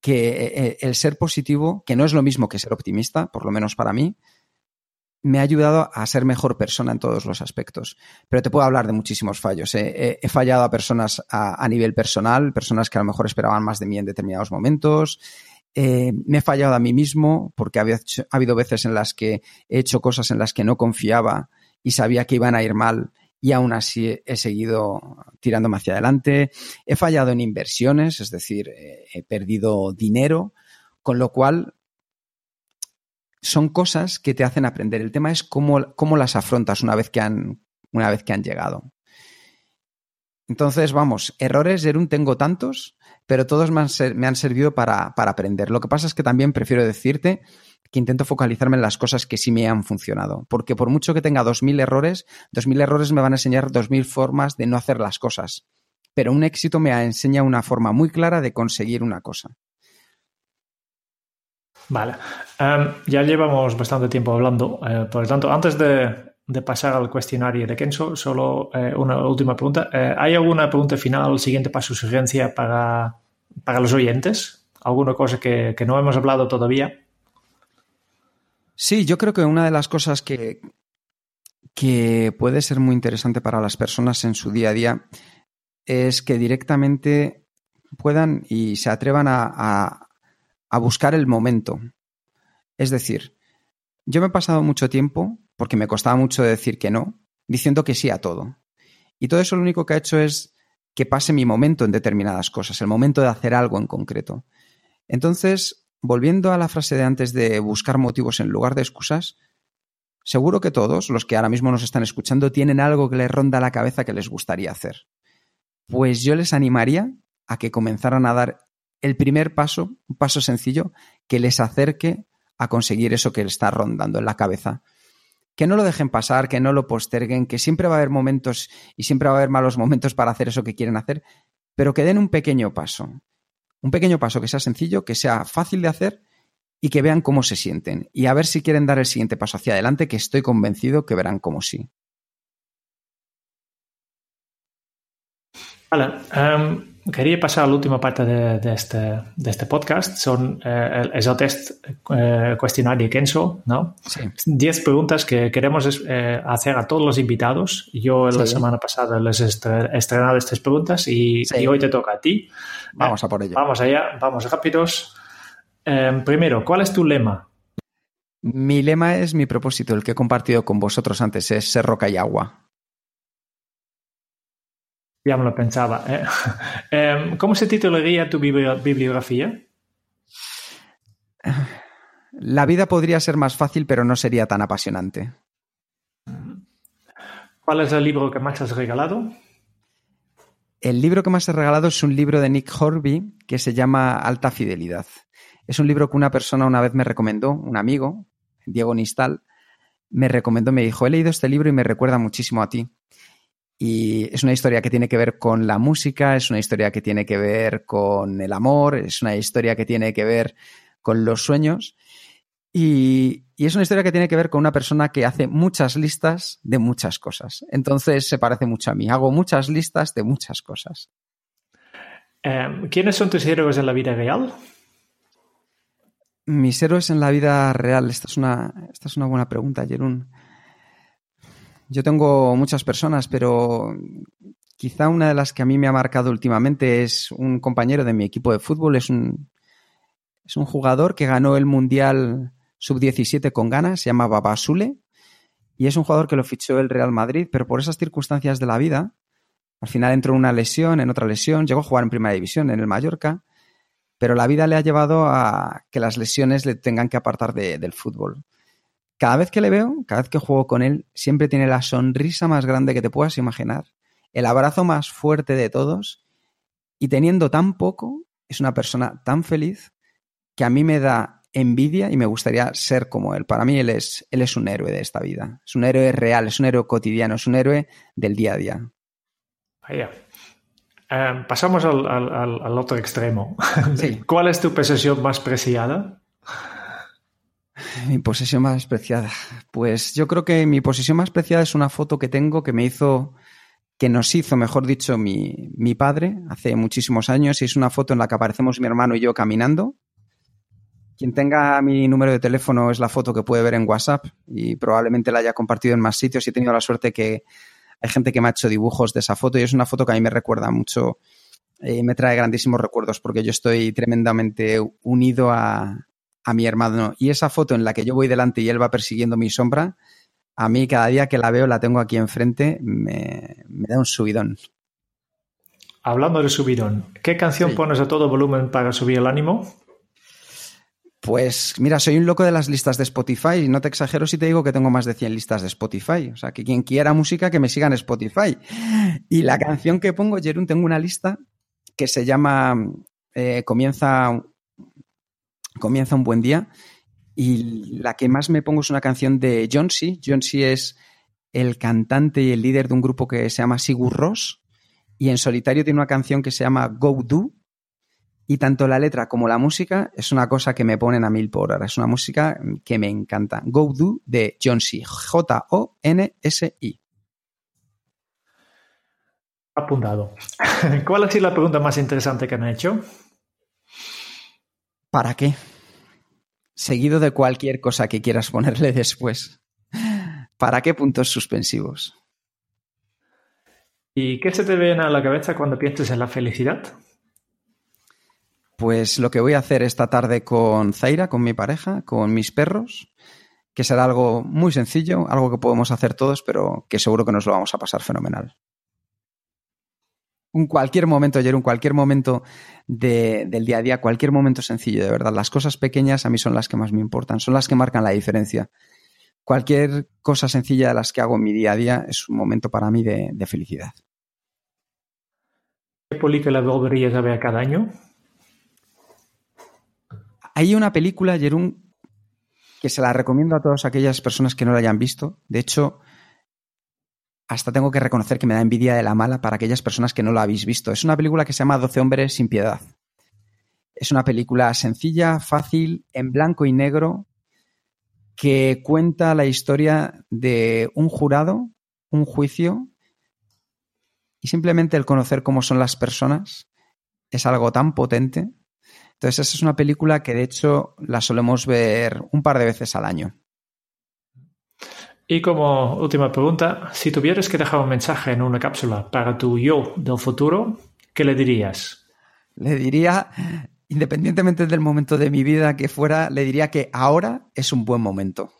que eh, el ser positivo, que no es lo mismo que ser optimista, por lo menos para mí, me ha ayudado a ser mejor persona en todos los aspectos. Pero te puedo hablar de muchísimos fallos. ¿eh? He, fallado a personas a, nivel personal, personas que a lo mejor esperaban más de mí en determinados momentos. Eh, me he fallado a mí mismo porque ha habido veces en las que he hecho cosas en las que no confiaba y sabía que iban a ir mal y aún así he seguido tirándome hacia adelante. He fallado en inversiones, es decir, eh, he perdido dinero, con lo cual son cosas que te hacen aprender. El tema es cómo, cómo las afrontas una vez que han, una vez que han llegado. Entonces, vamos, errores, Erun, tengo tantos, pero todos me han, servido para, para, aprender. Lo que pasa es que también prefiero decirte que intento focalizarme en las cosas que sí me han funcionado. Porque por mucho que tenga 2.000 errores, 2.000 errores me van a enseñar 2.000 formas de no hacer las cosas. Pero un éxito me enseña una forma muy clara de conseguir una cosa. Vale. Em, ya llevamos bastante tiempo hablando. Eh, por lo tanto, antes de, pasar al cuestionario de Kenzo, solo eh, una última pregunta. Eh, ¿Hay alguna pregunta final, siguiente paso, sugerencia para, para los oyentes? ¿Alguna cosa que, no hemos hablado todavía? Sí, yo creo que una de las cosas que, que puede ser muy interesante para las personas en su día a día es que directamente puedan y se atrevan a buscar el momento. Es decir, yo me he pasado mucho tiempo, porque me costaba mucho decir que no, diciendo que sí a todo. Y todo eso lo único que ha hecho es que pase mi momento en determinadas cosas, el momento de hacer algo en concreto. Entonces, volviendo a la frase de antes de buscar motivos en lugar de excusas, seguro que todos los que ahora mismo nos están escuchando tienen algo que les ronda la cabeza que les gustaría hacer. Pues yo les animaría a que comenzaran a dar el primer paso, un paso sencillo, que les acerque a conseguir eso que le está rondando en la cabeza. Que no lo dejen pasar, que no lo posterguen, que siempre va a haber momentos y siempre va a haber malos momentos para hacer eso que quieren hacer, pero que den un pequeño paso. Un pequeño paso que sea sencillo, que sea fácil de hacer y que vean cómo se sienten. Y a ver si quieren dar el siguiente paso hacia adelante, que estoy convencido que verán cómo sí. Vale. Um, quería pasar a la última parte de, de, este, de este, podcast. Son, eh, es el test eh, cuestionario Kenzo, ¿no? Sí. Diez preguntas que queremos eh, hacer a todos los invitados. Yo la Sí. semana pasada les he estre- he estrenado estas preguntas y, Sí. y hoy te toca a ti. Vamos a por ello. Vamos allá, vamos rápidos. Em, primero, ¿cuál es tu lema? Mi lema es mi propósito, el que he compartido con vosotros antes, es ser roca y agua. Ya me lo pensaba. ¿eh? Em, ¿Cómo se titularía tu bibli- bibliografía? La vida podría ser más fácil, pero no sería tan apasionante. ¿Cuál es el libro que más has regalado? El libro que más he regalado es un libro de Nick Horby que se llama Alta Fidelidad. Es un libro que una persona una vez me recomendó, un amigo, Diego Nistal, me recomendó, me dijo, he leído este libro y me recuerda muchísimo a ti. Y es una historia que tiene que ver con la música, es una historia que tiene que ver con el amor, es una historia que tiene que ver con los sueños. Y, y es una historia que tiene que ver con una persona que hace muchas listas de muchas cosas. Entonces se parece mucho a mí. Hago muchas listas de muchas cosas. Em, ¿Quiénes son tus héroes en la vida real? Mis héroes en la vida real. Esta es una, esta es una buena pregunta, Jerún. Yo tengo muchas personas, pero quizá una de las que a mí me ha marcado últimamente es un compañero de mi equipo de fútbol. Es un, es un jugador que ganó el Mundial Sub-17 con ganas, se llama Babasule, y es un jugador que lo fichó el Real Madrid, pero por esas circunstancias de la vida, al final entró en una lesión, en otra lesión, llegó a jugar en Primera División, en el Mallorca, pero la vida le ha llevado a que las lesiones le tengan que apartar de- del fútbol. Cada vez que le veo, cada vez que juego con él, siempre tiene la sonrisa más grande que te puedas imaginar, el abrazo más fuerte de todos, y teniendo tan poco, es una persona tan feliz que a mí me da envidia y me gustaría ser como él. Para mí él es, él es un héroe de esta vida, es un héroe real, es un héroe cotidiano, es un héroe del día a día. Vaya. Em, pasamos al, al- al- al otro extremo. Sí. ¿Cuál es tu posesión más preciada? Mi posesión más preciada. Pues yo creo que mi posesión más preciada es una foto que tengo que me hizo, que nos hizo, mejor dicho, mi, mi padre hace muchísimos años. Y es una foto en la que aparecemos mi hermano y yo caminando. Quien tenga mi número de teléfono es la foto que puede ver en WhatsApp y probablemente la haya compartido en más sitios. Y he tenido la suerte que hay gente que me ha hecho dibujos de esa foto y es una foto que a mí me recuerda mucho y me trae grandísimos recuerdos porque yo estoy tremendamente unido a, a mi hermano. Y esa foto en la que yo voy delante y él va persiguiendo mi sombra, a mí cada día que la veo, la tengo aquí enfrente, me, me da un subidón. Hablando de subidón, ¿qué canción Sí. pones a todo volumen para subir el ánimo? Pues mira, soy un loco de las listas de Spotify y no te exagero si te digo que tengo más de 100 listas de Spotify. O sea, que quien quiera música que me siga en Spotify. Y la canción que pongo, Jerún, tengo una lista que se llama eh, Comienza, Comienza un buen día. Y la que más me pongo es una canción de John C. John C. es el cantante y el líder de un grupo que se llama Sigur Rós. Y en solitario tiene una canción que se llama Go Do, y tanto la letra como la música es una cosa que me ponen a mil por hora. Es una música que me encanta. Go Do de John C. J-O-N-S-I. Apuntado. ¿Cuál ha sido la pregunta más interesante que han hecho? ¿Para qué? Seguido de cualquier cosa que quieras ponerle después. ¿Para qué puntos suspensivos? ¿Y qué se te viene a la cabeza cuando piensas en la felicidad? Pues lo que voy a hacer esta tarde con Zaira, con mi pareja, con mis perros, que será algo muy sencillo, algo que podemos hacer todos, pero que seguro que nos lo vamos a pasar fenomenal. Un cualquier momento, ayer, un cualquier momento de- del día a día, cualquier momento sencillo, de verdad. Las cosas pequeñas a mí son las que más me importan, son las que marcan la diferencia. Cualquier cosa sencilla de las que hago en mi día a día es un momento para mí de, de felicidad. ¿Qué película volverías a ver cada año? Hay una película, Jerún, que se la recomiendo a todas aquellas personas que no la hayan visto. De hecho, hasta tengo que reconocer que me da envidia de la mala para aquellas personas que no la habéis visto. Es una película que se llama Doce hombres sin piedad. Es una película sencilla, fácil, en blanco y negro, que cuenta la historia de un jurado, un juicio, y simplemente el conocer cómo son las personas es algo tan potente. Entonces, esa es una película que de hecho la solemos ver un par de veces al año. Y como última pregunta, si tuvieras que dejar un mensaje en una cápsula para tu yo del futuro, ¿qué le dirías? Le diría, independientemente del momento de mi vida que fuera, le diría que ahora es un buen momento.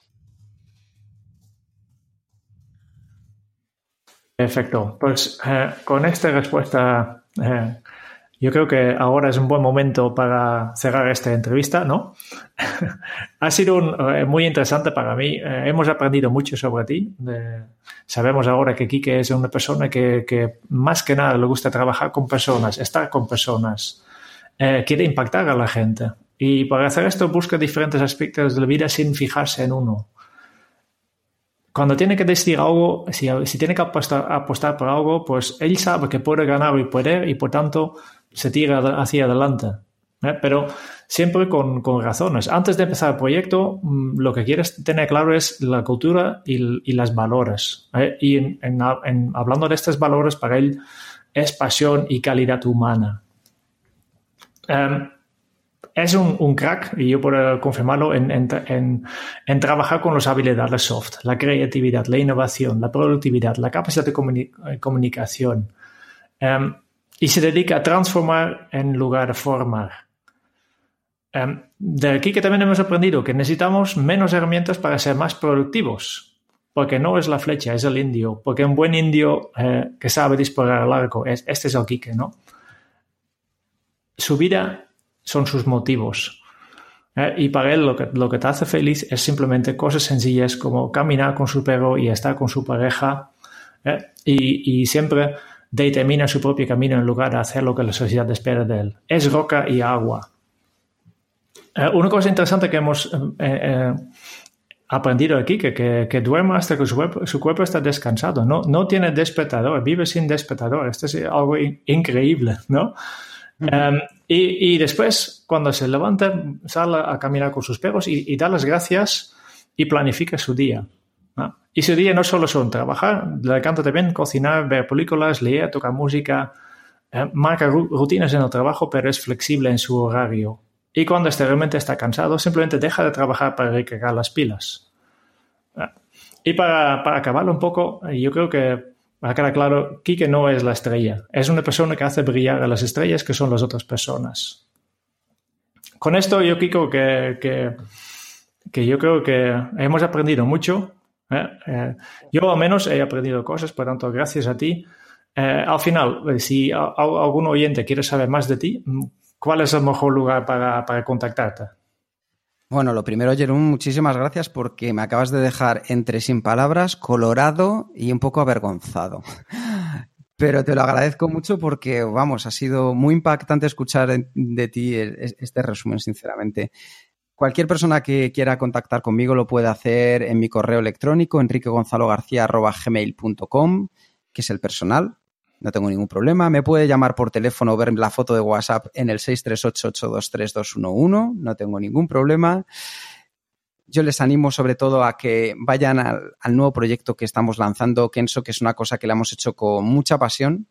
Perfecto. Pues eh, con esta respuesta eh, yo creo que ahora es un buen momento para cerrar esta entrevista, ¿no? ha sido eh, muy interesante para mí. Eh, hemos aprendido mucho sobre ti. sabemos ahora que Kike es una persona que, más que nada le gusta trabajar con personas, estar con personas, eh, quiere impactar a la gente. Y para hacer esto busca diferentes aspectos de la vida sin fijarse en uno. Cuando tiene que decidir algo, si, tiene que apostar, apostar por algo, pues él sabe que puede ganar y poder y por tanto se tira hacia adelante. ¿eh? Pero siempre con, razones. Antes de empezar el proyecto, mm, lo que quieres tener claro es la cultura y, las valores. ¿eh? Y en, hablando de estos valores, para él es pasión y calidad humana. Em, es un, crack, y yo puedo confirmarlo, en, trabajar con las habilidades soft, la creatividad, la innovación, la productividad, la capacidad de comunicación. Em, y se dedica a transformar en lugar de formar. Em, de aquí que también hemos aprendido que necesitamos menos herramientas para ser más productivos, porque no es la flecha, es el indio, porque un buen indio eh, que sabe disparar al arco, es, este es el Quique, ¿no? Su vida son sus motivos. Eh, y para él lo que, lo que te hace feliz es simplemente cosas sencillas como caminar con su perro y estar con su pareja eh, y, y siempre determina su propio camino en lugar de hacer lo que la sociedad espera de él. Es roca y agua. Eh, una cosa interesante que hemos eh, eh, aprendido aquí, que, que, duerme hasta que su cuerpo, está descansado, no, no tiene despertador, vive sin despertador. Esto es algo increíble, ¿no? Em, y, después, cuando se levanta, sale a caminar con sus perros y, y da las gracias y planifica su día. Y su día no solo son trabajar, le encanta también cocinar, ver películas, leer, tocar música, eh, marca rutinas en el trabajo, pero es flexible en su horario. Y cuando este realmente está cansado, simplemente deja de trabajar para recargar las pilas. Ah. Y para, para acabarlo un poco, yo creo que para quedar claro, Kike no es la estrella. Es una persona que hace brillar a las estrellas que son las otras personas. Con esto yo, Kiko, que, que, que yo creo que hemos aprendido mucho ¿eh? Eh, yo al menos he aprendido cosas, por tanto, gracias a ti. Eh, al final, si algún oyente quiere saber más de ti, ¿cuál es el mejor lugar para, contactarte? Bueno, lo primero, Jerón, muchísimas gracias porque me acabas de dejar entre sin palabras, colorado y un poco avergonzado. Pero te lo agradezco mucho porque, vamos, ha sido muy impactante escuchar de ti este resumen, sinceramente. Cualquier persona que quiera contactar conmigo lo puede hacer en mi correo electrónico enriquegonzalogarcía.gmail.com, que es el personal. No tengo ningún problema. Me puede llamar por teléfono o ver la foto de WhatsApp en el 638-823-211. No tengo ningún problema. Yo les animo sobre todo a que vayan al, al nuevo proyecto que estamos lanzando, Kenso, que es una cosa que le hemos hecho con mucha pasión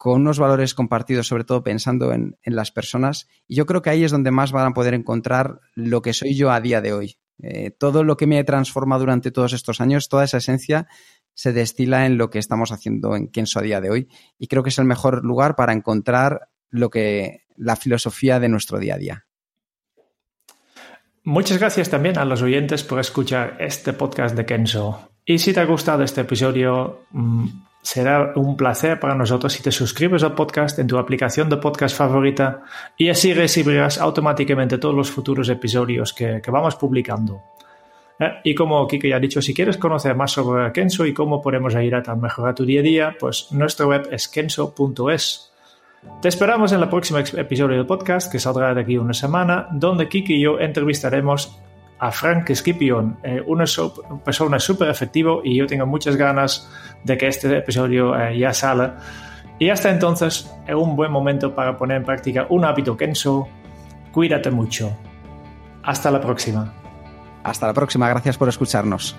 con unos valores compartidos, sobre todo pensando en, las personas. Y yo creo que ahí es donde más van a poder encontrar lo que soy yo a día de hoy. Eh, todo lo que me he transformado durante todos estos años, toda esa esencia se destila en lo que estamos haciendo en Kenso a día de hoy. Y creo que es el mejor lugar para encontrar lo que la filosofía de nuestro día a día. Muchas gracias también a los oyentes por escuchar este podcast de Kenso. Y si te ha gustado este episodio, mm, Será un placer para nosotros si te suscribes al podcast en tu aplicación de podcast favorita y así recibirás automáticamente todos los futuros episodios que, vamos publicando. Eh, y como Kike ya ha dicho, si quieres conocer más sobre Kenso y cómo podemos ayudar a mejorar tu día a día, pues nuestra web es kenso.es. Te esperamos en el próximo episodio del podcast que saldrá de aquí una semana, donde Kiki y yo entrevistaremos a Frank Scipion, eh, una persona súper efectiva y yo tengo muchas ganas de que este episodio eh, ya salga. Y hasta entonces es un buen momento para poner en práctica un hábito Kenso. Cuídate mucho. Hasta la próxima. Hasta la próxima, gracias por escucharnos.